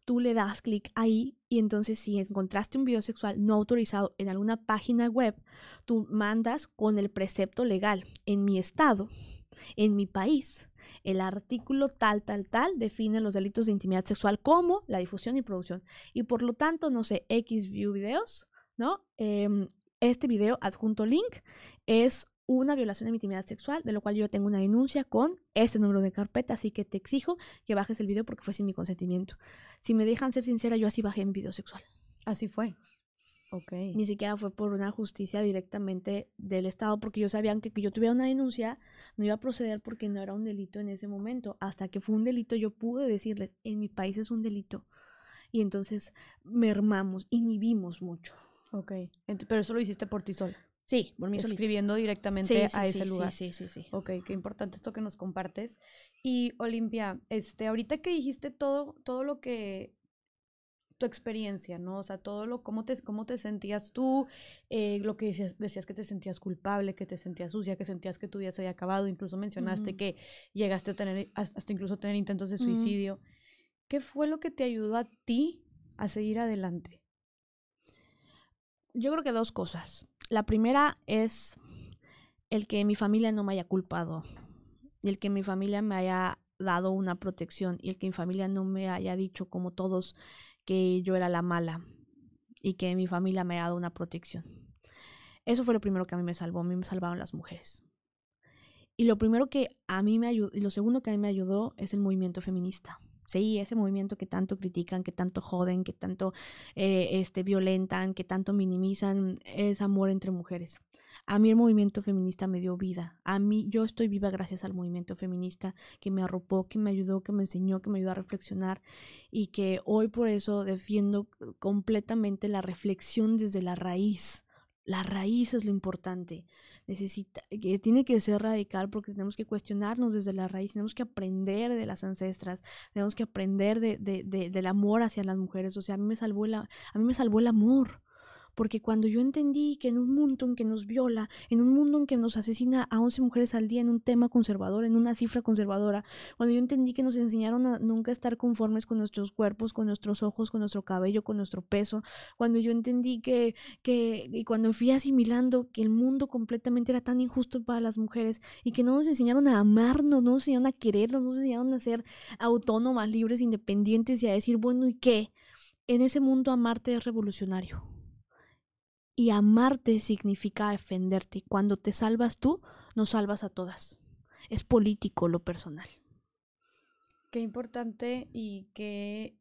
Tú le das clic ahí y entonces si encontraste un video sexual no autorizado en alguna página web, tú mandas con el precepto legal. En mi estado, En mi país, el artículo tal, tal, tal define los delitos de intimidad sexual como la difusión y producción. Y por lo tanto, no sé, X view videos, ¿no? Em, este video, adjunto link, es una violación de mi intimidad sexual, de lo cual yo tengo una denuncia con ese número de carpeta, así que te exijo que bajes el video porque fue sin mi consentimiento. Si me dejan ser sincera, yo así bajé en video sexual. Así fue. Ok. Ni siquiera fue por una justicia directamente del Estado, porque yo sabía que, que yo tuviera una denuncia, no iba a proceder porque no era un delito en ese momento. Hasta que fue un delito, yo pude decirles, en mi país es un delito. Y entonces mermamos, inhibimos mucho. Ok. pero eso lo hiciste por ti sola. Sí, por mí Escribiendo directamente a ese lugar. Sí, sí, sí, Ok, qué importante esto que nos compartes. Y Olimpia, este, ahorita que dijiste todo, todo lo que tu experiencia, ¿no? O sea, todo lo, cómo te, cómo te sentías tú, eh, lo que decías, decías que te sentías culpable, que te sentías sucia, que sentías que tu día se había acabado, incluso mencionaste que llegaste a tener, hasta incluso tener intentos de suicidio. ¿Qué fue lo que te ayudó a ti a seguir adelante? Yo creo que dos cosas. La primera es el que mi familia no me haya culpado, y el que mi familia me haya dado una protección y el que mi familia no me haya dicho como todos que yo era la mala y que mi familia me haya dado una protección. Eso fue lo primero que a mí me salvó, a mí me salvaron las mujeres. Y lo primero que a mí me ayudó, y lo segundo que a mí me ayudó es el movimiento feminista. Sí, ese movimiento que tanto critican, que tanto joden, que tanto eh, este, violentan, que tanto minimizan, es amor entre mujeres. A mí el movimiento feminista me dio vida. A mí yo estoy viva gracias al movimiento feminista que me arropó, que me ayudó, que me enseñó, que me ayudó a reflexionar y que hoy por eso defiendo completamente la reflexión desde la raíz. La raíz es lo importante necesita, que tiene que ser radical porque tenemos que cuestionarnos desde la raíz, tenemos que aprender de las ancestras, tenemos que aprender de, de, de, del amor hacia las mujeres. O sea, a mí me salvó a mí me salvó el amor porque cuando yo entendí que en un mundo en que nos viola, en un mundo en que nos asesina a 11 mujeres al día en un tema conservador, en una cifra conservadora, cuando yo entendí que nos enseñaron a nunca estar conformes con nuestros cuerpos, con nuestros ojos, con nuestro cabello, con nuestro peso, cuando yo entendí que, que y cuando fui asimilando que el mundo completamente era tan injusto para las mujeres y que no nos enseñaron a amarnos, no nos enseñaron a querernos, no nos enseñaron a ser autónomas, libres, independientes y a decir, bueno, ¿y qué? En ese mundo amarte es revolucionario. Y amarte significa defenderte. Cuando te salvas tú, nos salvas a todas. Es político lo personal. Qué importante y qué...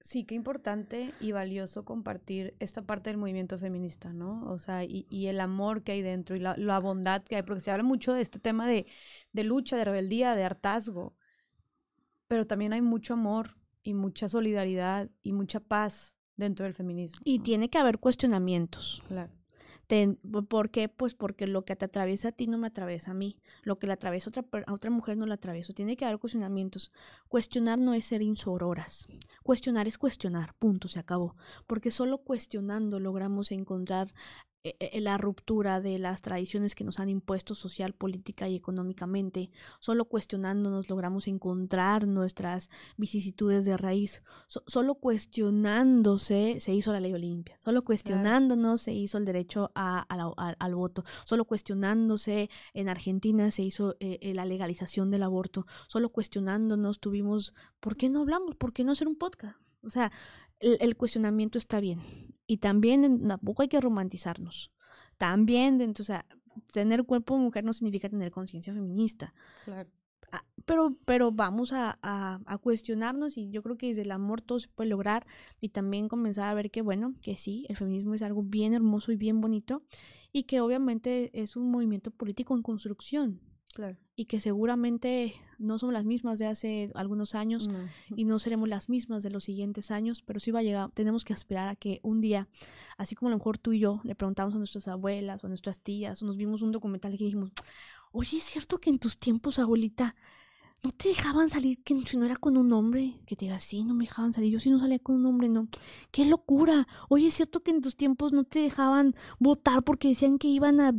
Sí, qué importante y valioso compartir esta parte del movimiento feminista, ¿no? O sea, y, el amor que hay dentro y la, la, bondad que hay, porque se habla mucho de este tema de, de lucha, de rebeldía, de hartazgo, pero también hay mucho amor y mucha solidaridad y mucha paz dentro del feminismo. Y tiene que haber cuestionamientos. Claro. ¿Por qué? Pues porque lo que te atraviesa a ti no me atraviesa a mí. Lo que le atraviesa a otra, a otra mujer no la atravieso. Tiene que haber cuestionamientos. Cuestionar no es ser insororas. Cuestionar es cuestionar. Punto, se acabó. Porque solo cuestionando logramos encontrar la ruptura de las tradiciones que nos han impuesto social, política y económicamente. Solo cuestionándonos logramos encontrar nuestras vicisitudes de raíz. solo cuestionándose se hizo la ley Olimpia. Solo cuestionándonos se hizo el derecho a, al voto. Solo cuestionándose en Argentina se hizo eh, la legalización del aborto. Solo cuestionándonos tuvimos, ¿por qué no hablamos? ¿Por qué no hacer un podcast? O sea, el, cuestionamiento está bien. Y también tampoco hay que romantizarnos. También, o sea, tener cuerpo de mujer no significa tener conciencia feminista. Claro. Ah, pero, pero vamos a, a, a, cuestionarnos y yo creo que desde el amor todo se puede lograr y también comenzar a ver que, bueno, que sí, el feminismo es algo bien hermoso y bien bonito y que obviamente es un movimiento político en construcción. Claro. Y que seguramente no somos las mismas de hace algunos años y no seremos las mismas de los siguientes años, pero sí va a llegar, tenemos que esperar a que un día, así como a lo mejor tú y yo le preguntamos a nuestras abuelas o a nuestras tías o nos vimos un documental y dijimos, oye, ¿es cierto que en tus tiempos, abuelita, no te dejaban salir que si no era con un hombre, que te digas, sí, no me dejaban salir, yo sí no salía con un hombre, no. Qué locura. Oye, es cierto que en tus tiempos no te dejaban votar porque decían que iban a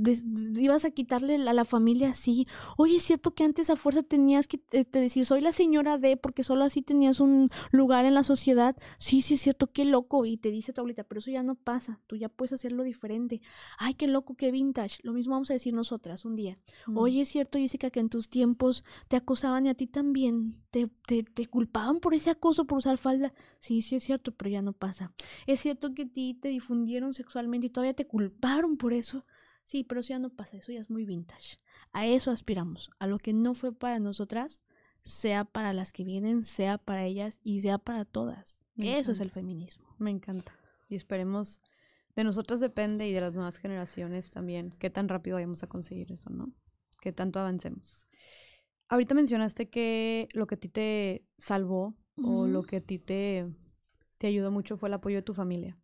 ibas a quitarle a la familia, sí. Oye, es cierto que antes a fuerza tenías que te, decir, soy la señora D porque solo así tenías un lugar en la sociedad. Sí, sí es cierto, qué loco. Y te dice tu abuelita, pero eso ya no pasa, tú ya puedes hacerlo diferente. Ay, qué loco, qué vintage. Lo mismo vamos a decir nosotras un día. Mm. Oye, es cierto, Jessica, que en tus tiempos te acosaban a ti también te, te, te, culpaban por ese acoso, por usar falda. Sí, sí es cierto, pero ya no pasa. Es cierto que a ti te difundieron sexualmente y todavía te culparon por eso. Sí, pero eso ya no pasa, eso ya es muy vintage. A eso aspiramos, a lo que no fue para nosotras, sea para las que vienen, sea para ellas y sea para todas. eso es el feminismo. Me encanta. Y esperemos, de nosotras depende y de las nuevas generaciones también, qué tan rápido vayamos a conseguir eso, ¿no? Qué tanto avancemos. Ahorita mencionaste que lo que a ti te salvó o lo que a ti te, te ayudó mucho fue el apoyo de tu familia.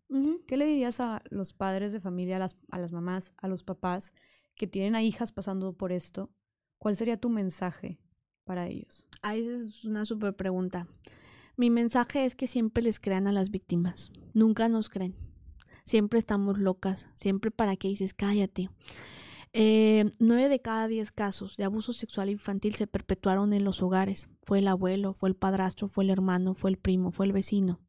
¿Qué le dirías a los padres de familia, a las, a las mamás, a los papás que tienen a hijas pasando por esto? ¿Cuál sería tu mensaje para ellos? Ah, esa es una súper pregunta. Mi mensaje es que siempre les crean a las víctimas. Nunca nos creen. Siempre estamos locas. Siempre para que dices, cállate. Eh, nueve de cada diez casos de abuso sexual infantil se perpetuaron en los hogares. Fue el abuelo, fue el padrastro, fue el hermano, fue el primo, fue el vecino.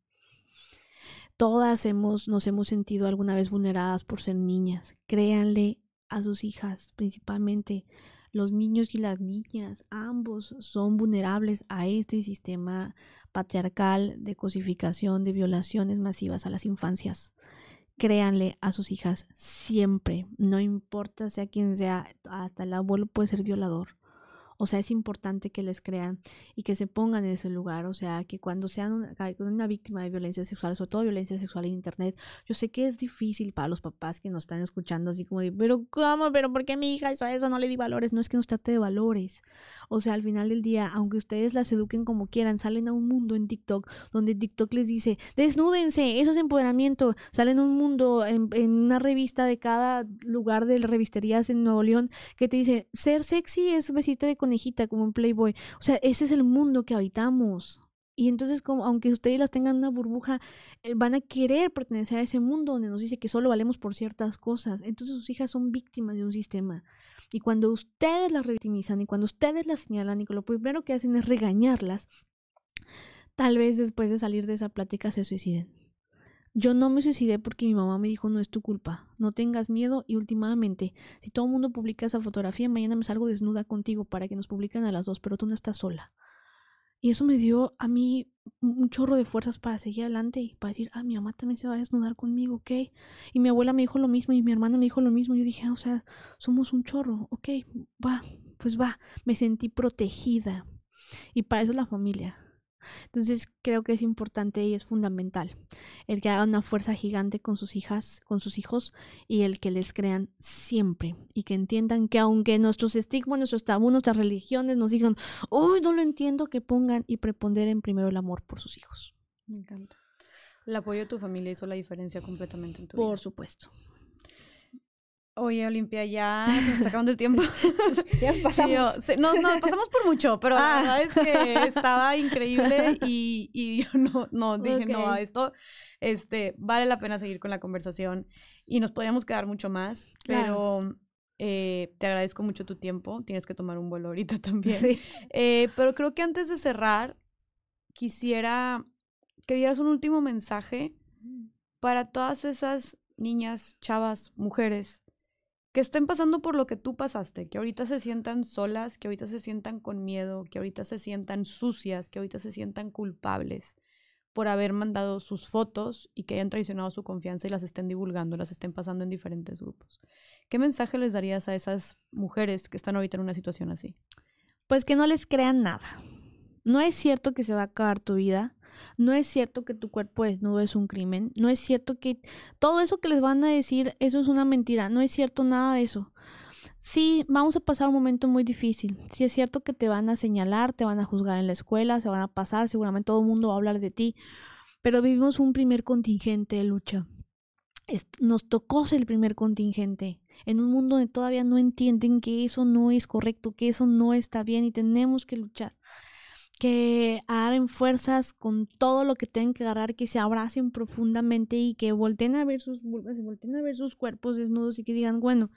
Todas hemos, nos hemos sentido alguna vez vulneradas por ser niñas. Créanle a sus hijas, principalmente los niños y las niñas, ambos son vulnerables a este sistema patriarcal de cosificación, de violaciones masivas a las infancias créanle a sus hijas siempre, no importa sea quien sea, hasta el abuelo puede ser violador. O sea, es importante que les crean y que se pongan en ese lugar. O sea, que cuando sean una, víctima de violencia sexual, sobre todo violencia sexual en Internet, yo sé que es difícil para los papás que nos están escuchando, así como de, pero ¿cómo? ¿Pero por qué mi hija hizo eso? No le di valores. No es que nos trate de valores. O sea, al final del día, aunque ustedes las eduquen como quieran, salen a un mundo en TikTok donde TikTok les dice, desnúdense, eso es empoderamiento. Salen a un mundo en, en una revista de cada lugar de revisterías en Nuevo León que te dice, ser sexy es besita de conejita como un Playboy. O sea, ese es el mundo que habitamos. Y entonces, como, aunque ustedes las tengan una burbuja, eh, van a querer pertenecer a ese mundo donde nos dice que solo valemos por ciertas cosas. Entonces sus hijas son víctimas de un sistema. Y cuando ustedes las revictimizan y cuando ustedes las señalan y lo primero que hacen es regañarlas, tal vez después de salir de esa plática se suiciden. Yo no me suicidé porque mi mamá me dijo no es tu culpa, no tengas miedo y últimamente, si todo el mundo publica esa fotografía, mañana me salgo desnuda contigo para que nos publiquen a las dos, pero tú no estás sola. Y eso me dio a mí un chorro de fuerzas para seguir adelante y para decir, ah, mi mamá también se va a desnudar conmigo, ok. Y mi abuela me dijo lo mismo y mi hermana me dijo lo mismo. Yo dije, o sea, somos un chorro, ok, va, pues va. Me sentí protegida. Y para eso es la familia. Entonces creo que es importante y es fundamental el que haga una fuerza gigante con sus hijas, con sus hijos y el que les crean siempre y que entiendan que aunque nuestros estigmas, nuestros tabú, nuestras religiones nos digan, uy, no lo entiendo, que pongan y preponderen primero el amor por sus hijos. Me encanta. El apoyo de tu familia hizo la diferencia completamente en tu vida. Por supuesto. Oye, Olimpia, ya se nos está acabando el tiempo. ya pasamos. no, pasamos por mucho, pero la ah. verdad es que estaba increíble y, y yo no, no dije, no, a esto este, vale la pena seguir con la conversación y nos podríamos quedar mucho más, pero eh, te agradezco mucho tu tiempo. Tienes que tomar un vuelo ahorita también. Sí. Eh, pero creo que antes de cerrar, quisiera que dieras un último mensaje mm. para todas esas niñas, chavas, mujeres que estén pasando por lo que tú pasaste, que ahorita se sientan solas, que ahorita se sientan con miedo, que ahorita se sientan sucias, que ahorita se sientan culpables por haber mandado sus fotos y que hayan traicionado su confianza y las estén divulgando, las estén pasando en diferentes grupos. ¿Qué mensaje les darías a esas mujeres que están ahorita en una situación así? Pues que no les crean nada. No es cierto que se va a acabar tu vida. No es cierto que tu cuerpo desnudo es un crimen. No es cierto que todo eso que les van a decir, eso es una mentira. No es cierto nada de eso. Sí, vamos a pasar un momento muy difícil. Sí es cierto que te van a señalar, te van a juzgar en la escuela, se van a pasar, seguramente todo el mundo va a hablar de ti. Pero vivimos un primer contingente de lucha. nos tocó ser el primer contingente en un mundo donde todavía no entienden que eso no es correcto, que eso no está bien y tenemos que luchar. Que agarren fuerzas con todo lo que tengan que agarrar, que se abracen profundamente y que volteen a ver sus vulvas y volteen a ver sus cuerpos desnudos y que digan, bueno,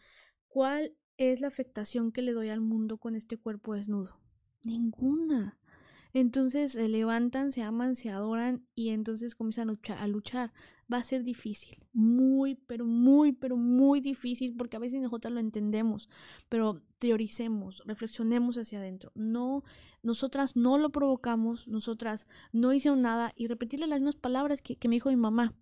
¿cuál es la afectación que le doy al mundo con este cuerpo desnudo? Ninguna. Entonces se levantan, se aman, se adoran y entonces comienzan a luchar, Va a ser difícil, muy, pero muy, pero muy difícil porque a veces nosotros lo entendemos, pero teoricemos, reflexionemos hacia adentro. No, nosotras no lo provocamos, nosotras no hicimos nada y repetirle las mismas palabras que, me dijo mi mamá.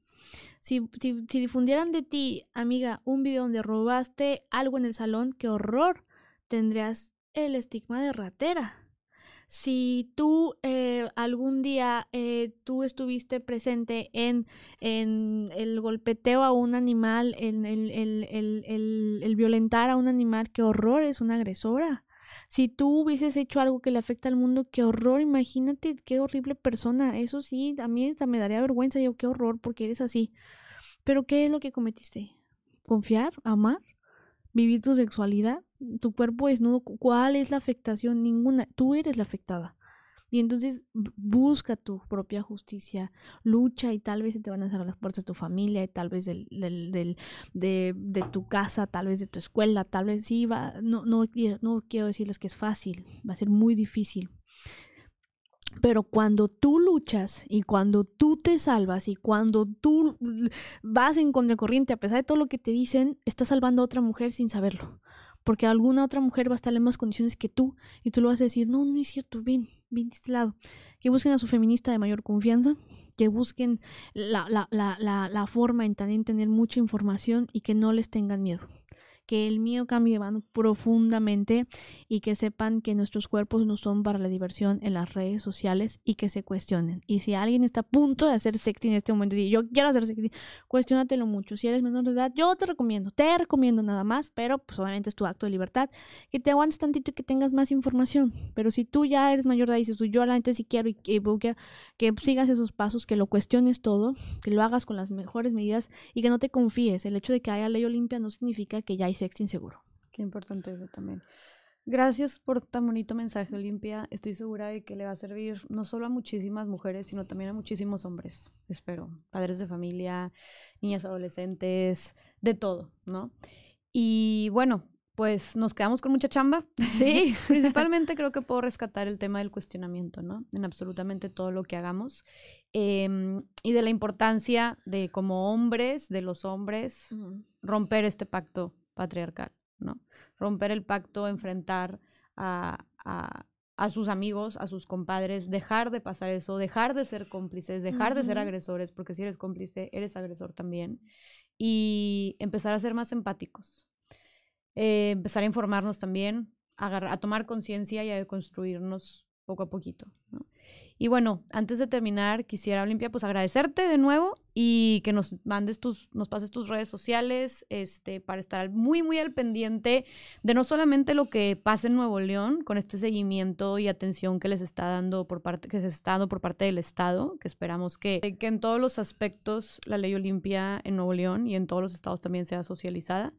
Si, si, si difundieran de ti, amiga, un video donde robaste algo en el salón, qué horror, tendrías el estigma de ratera si tú eh, algún día eh, tú estuviste presente en, en, el golpeteo a un animal, en el, el, el, el, violentar a un animal, qué horror, es una agresora. Si tú hubieses hecho algo que le afecta al mundo, qué horror, imagínate qué horrible persona. Eso sí, a mí me daría vergüenza, yo qué horror, porque eres así. Pero ¿qué es lo que cometiste? ¿Confiar? ¿Amar? ¿Vivir tu sexualidad? Tu cuerpo desnudo, ¿cuál es la afectación? Ninguna, tú eres la afectada. Y entonces busca tu propia justicia, lucha y tal vez se te van a cerrar las puertas de tu familia, y tal vez del, del, de, de, tu casa, tal vez de tu escuela, tal vez sí, va, no, no, no quiero decirles que es fácil, va a ser muy difícil. Pero cuando tú luchas y cuando tú te salvas y cuando tú vas en contracorriente, a pesar de todo lo que te dicen, estás salvando a otra mujer sin saberlo porque alguna otra mujer va a estar en más condiciones que tú y tú lo vas a decir, no, no es cierto, ven, ven de este lado. Que busquen a su feminista de mayor confianza, que busquen la, la, la, la, la forma en también tener mucha información y que no les tengan miedo que el mío cambie profundamente y que sepan que nuestros cuerpos no son para la diversión en las redes sociales y que se cuestionen. Y si alguien está a punto de hacer sexting en este momento y yo quiero hacer sexting, cuestionatelo mucho. Si eres menor de edad, yo te recomiendo, te recomiendo nada más, pero pues obviamente es tu acto de libertad, que te aguantes tantito y que tengas más información. Pero si tú ya eres mayor de edad y dices, yo la sí quiero y que, que, que sigas esos pasos, que lo cuestiones todo, que lo hagas con las mejores medidas y que no te confíes. El hecho de que haya ley olimpia no significa que ya hay sexo inseguro. Qué importante eso también. Gracias por tan bonito mensaje, Olimpia. Estoy segura de que le va a servir no solo a muchísimas mujeres, sino también a muchísimos hombres, espero. Padres de familia, niñas adolescentes, de todo, ¿no? Y bueno, pues nos quedamos con mucha chamba. Sí, principalmente creo que puedo rescatar el tema del cuestionamiento, ¿no? En absolutamente todo lo que hagamos. Em, y de la importancia de como hombres, de los hombres, romper este pacto patriarcal, ¿no? Romper el pacto, enfrentar a, a, sus amigos, a sus compadres, dejar de pasar eso, dejar de ser cómplices, dejar de ser agresores, porque si eres cómplice, eres agresor también, y empezar a ser más empáticos, eh, empezar a informarnos también, a, a tomar conciencia y a construirnos poco a poquito. ¿no? Y bueno, antes de terminar, quisiera, Olimpia, pues agradecerte de nuevo y que nos mandes tus, nos pases tus redes sociales, este, para estar muy, muy al pendiente de no solamente lo que pasa en Nuevo León con este seguimiento y atención que les está dando por parte, que se está dando por parte del Estado, que esperamos que, que en todos los aspectos la ley Olimpia en Nuevo León y en todos los estados también sea socializada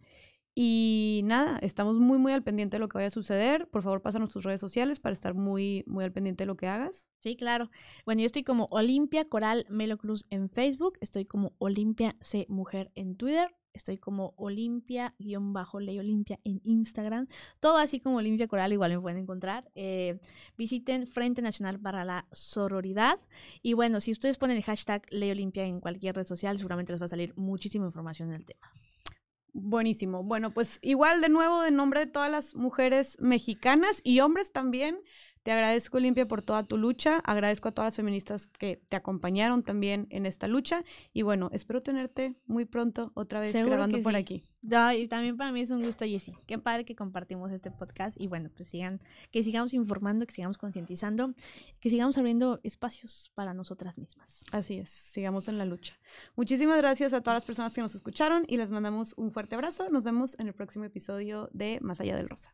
y nada, estamos muy, muy al pendiente de lo que vaya a suceder. Por favor, pásanos tus redes sociales para estar muy, muy al pendiente de lo que hagas. Sí, claro. Bueno, yo estoy como Olimpia Coral Melo Cruz en Facebook. Estoy como Olimpia C Mujer en Twitter. Estoy como Olimpia-Ley Olimpia en Instagram. Todo así como Olimpia Coral, igual me pueden encontrar. Eh, visiten Frente Nacional para la Sororidad. Y bueno, si ustedes ponen el hashtag Ley Olimpia en cualquier red social, seguramente les va a salir muchísima información en el tema. Buenísimo. Bueno, pues igual de nuevo, de nombre de todas las mujeres mexicanas y hombres también, te agradezco, Olimpia, por toda tu lucha. Agradezco a todas las feministas que te acompañaron también en esta lucha. Y bueno, espero tenerte muy pronto otra vez grabando por aquí. y también para mí es un gusto, Jessy. Qué padre que compartimos este podcast. Y bueno, pues sigan, que sigamos informando, que sigamos concientizando, que sigamos abriendo espacios para nosotras mismas. Así es, sigamos en la lucha. Muchísimas gracias a todas las personas que nos escucharon y les mandamos un fuerte abrazo. Nos vemos en el próximo episodio de Más allá del Rosa.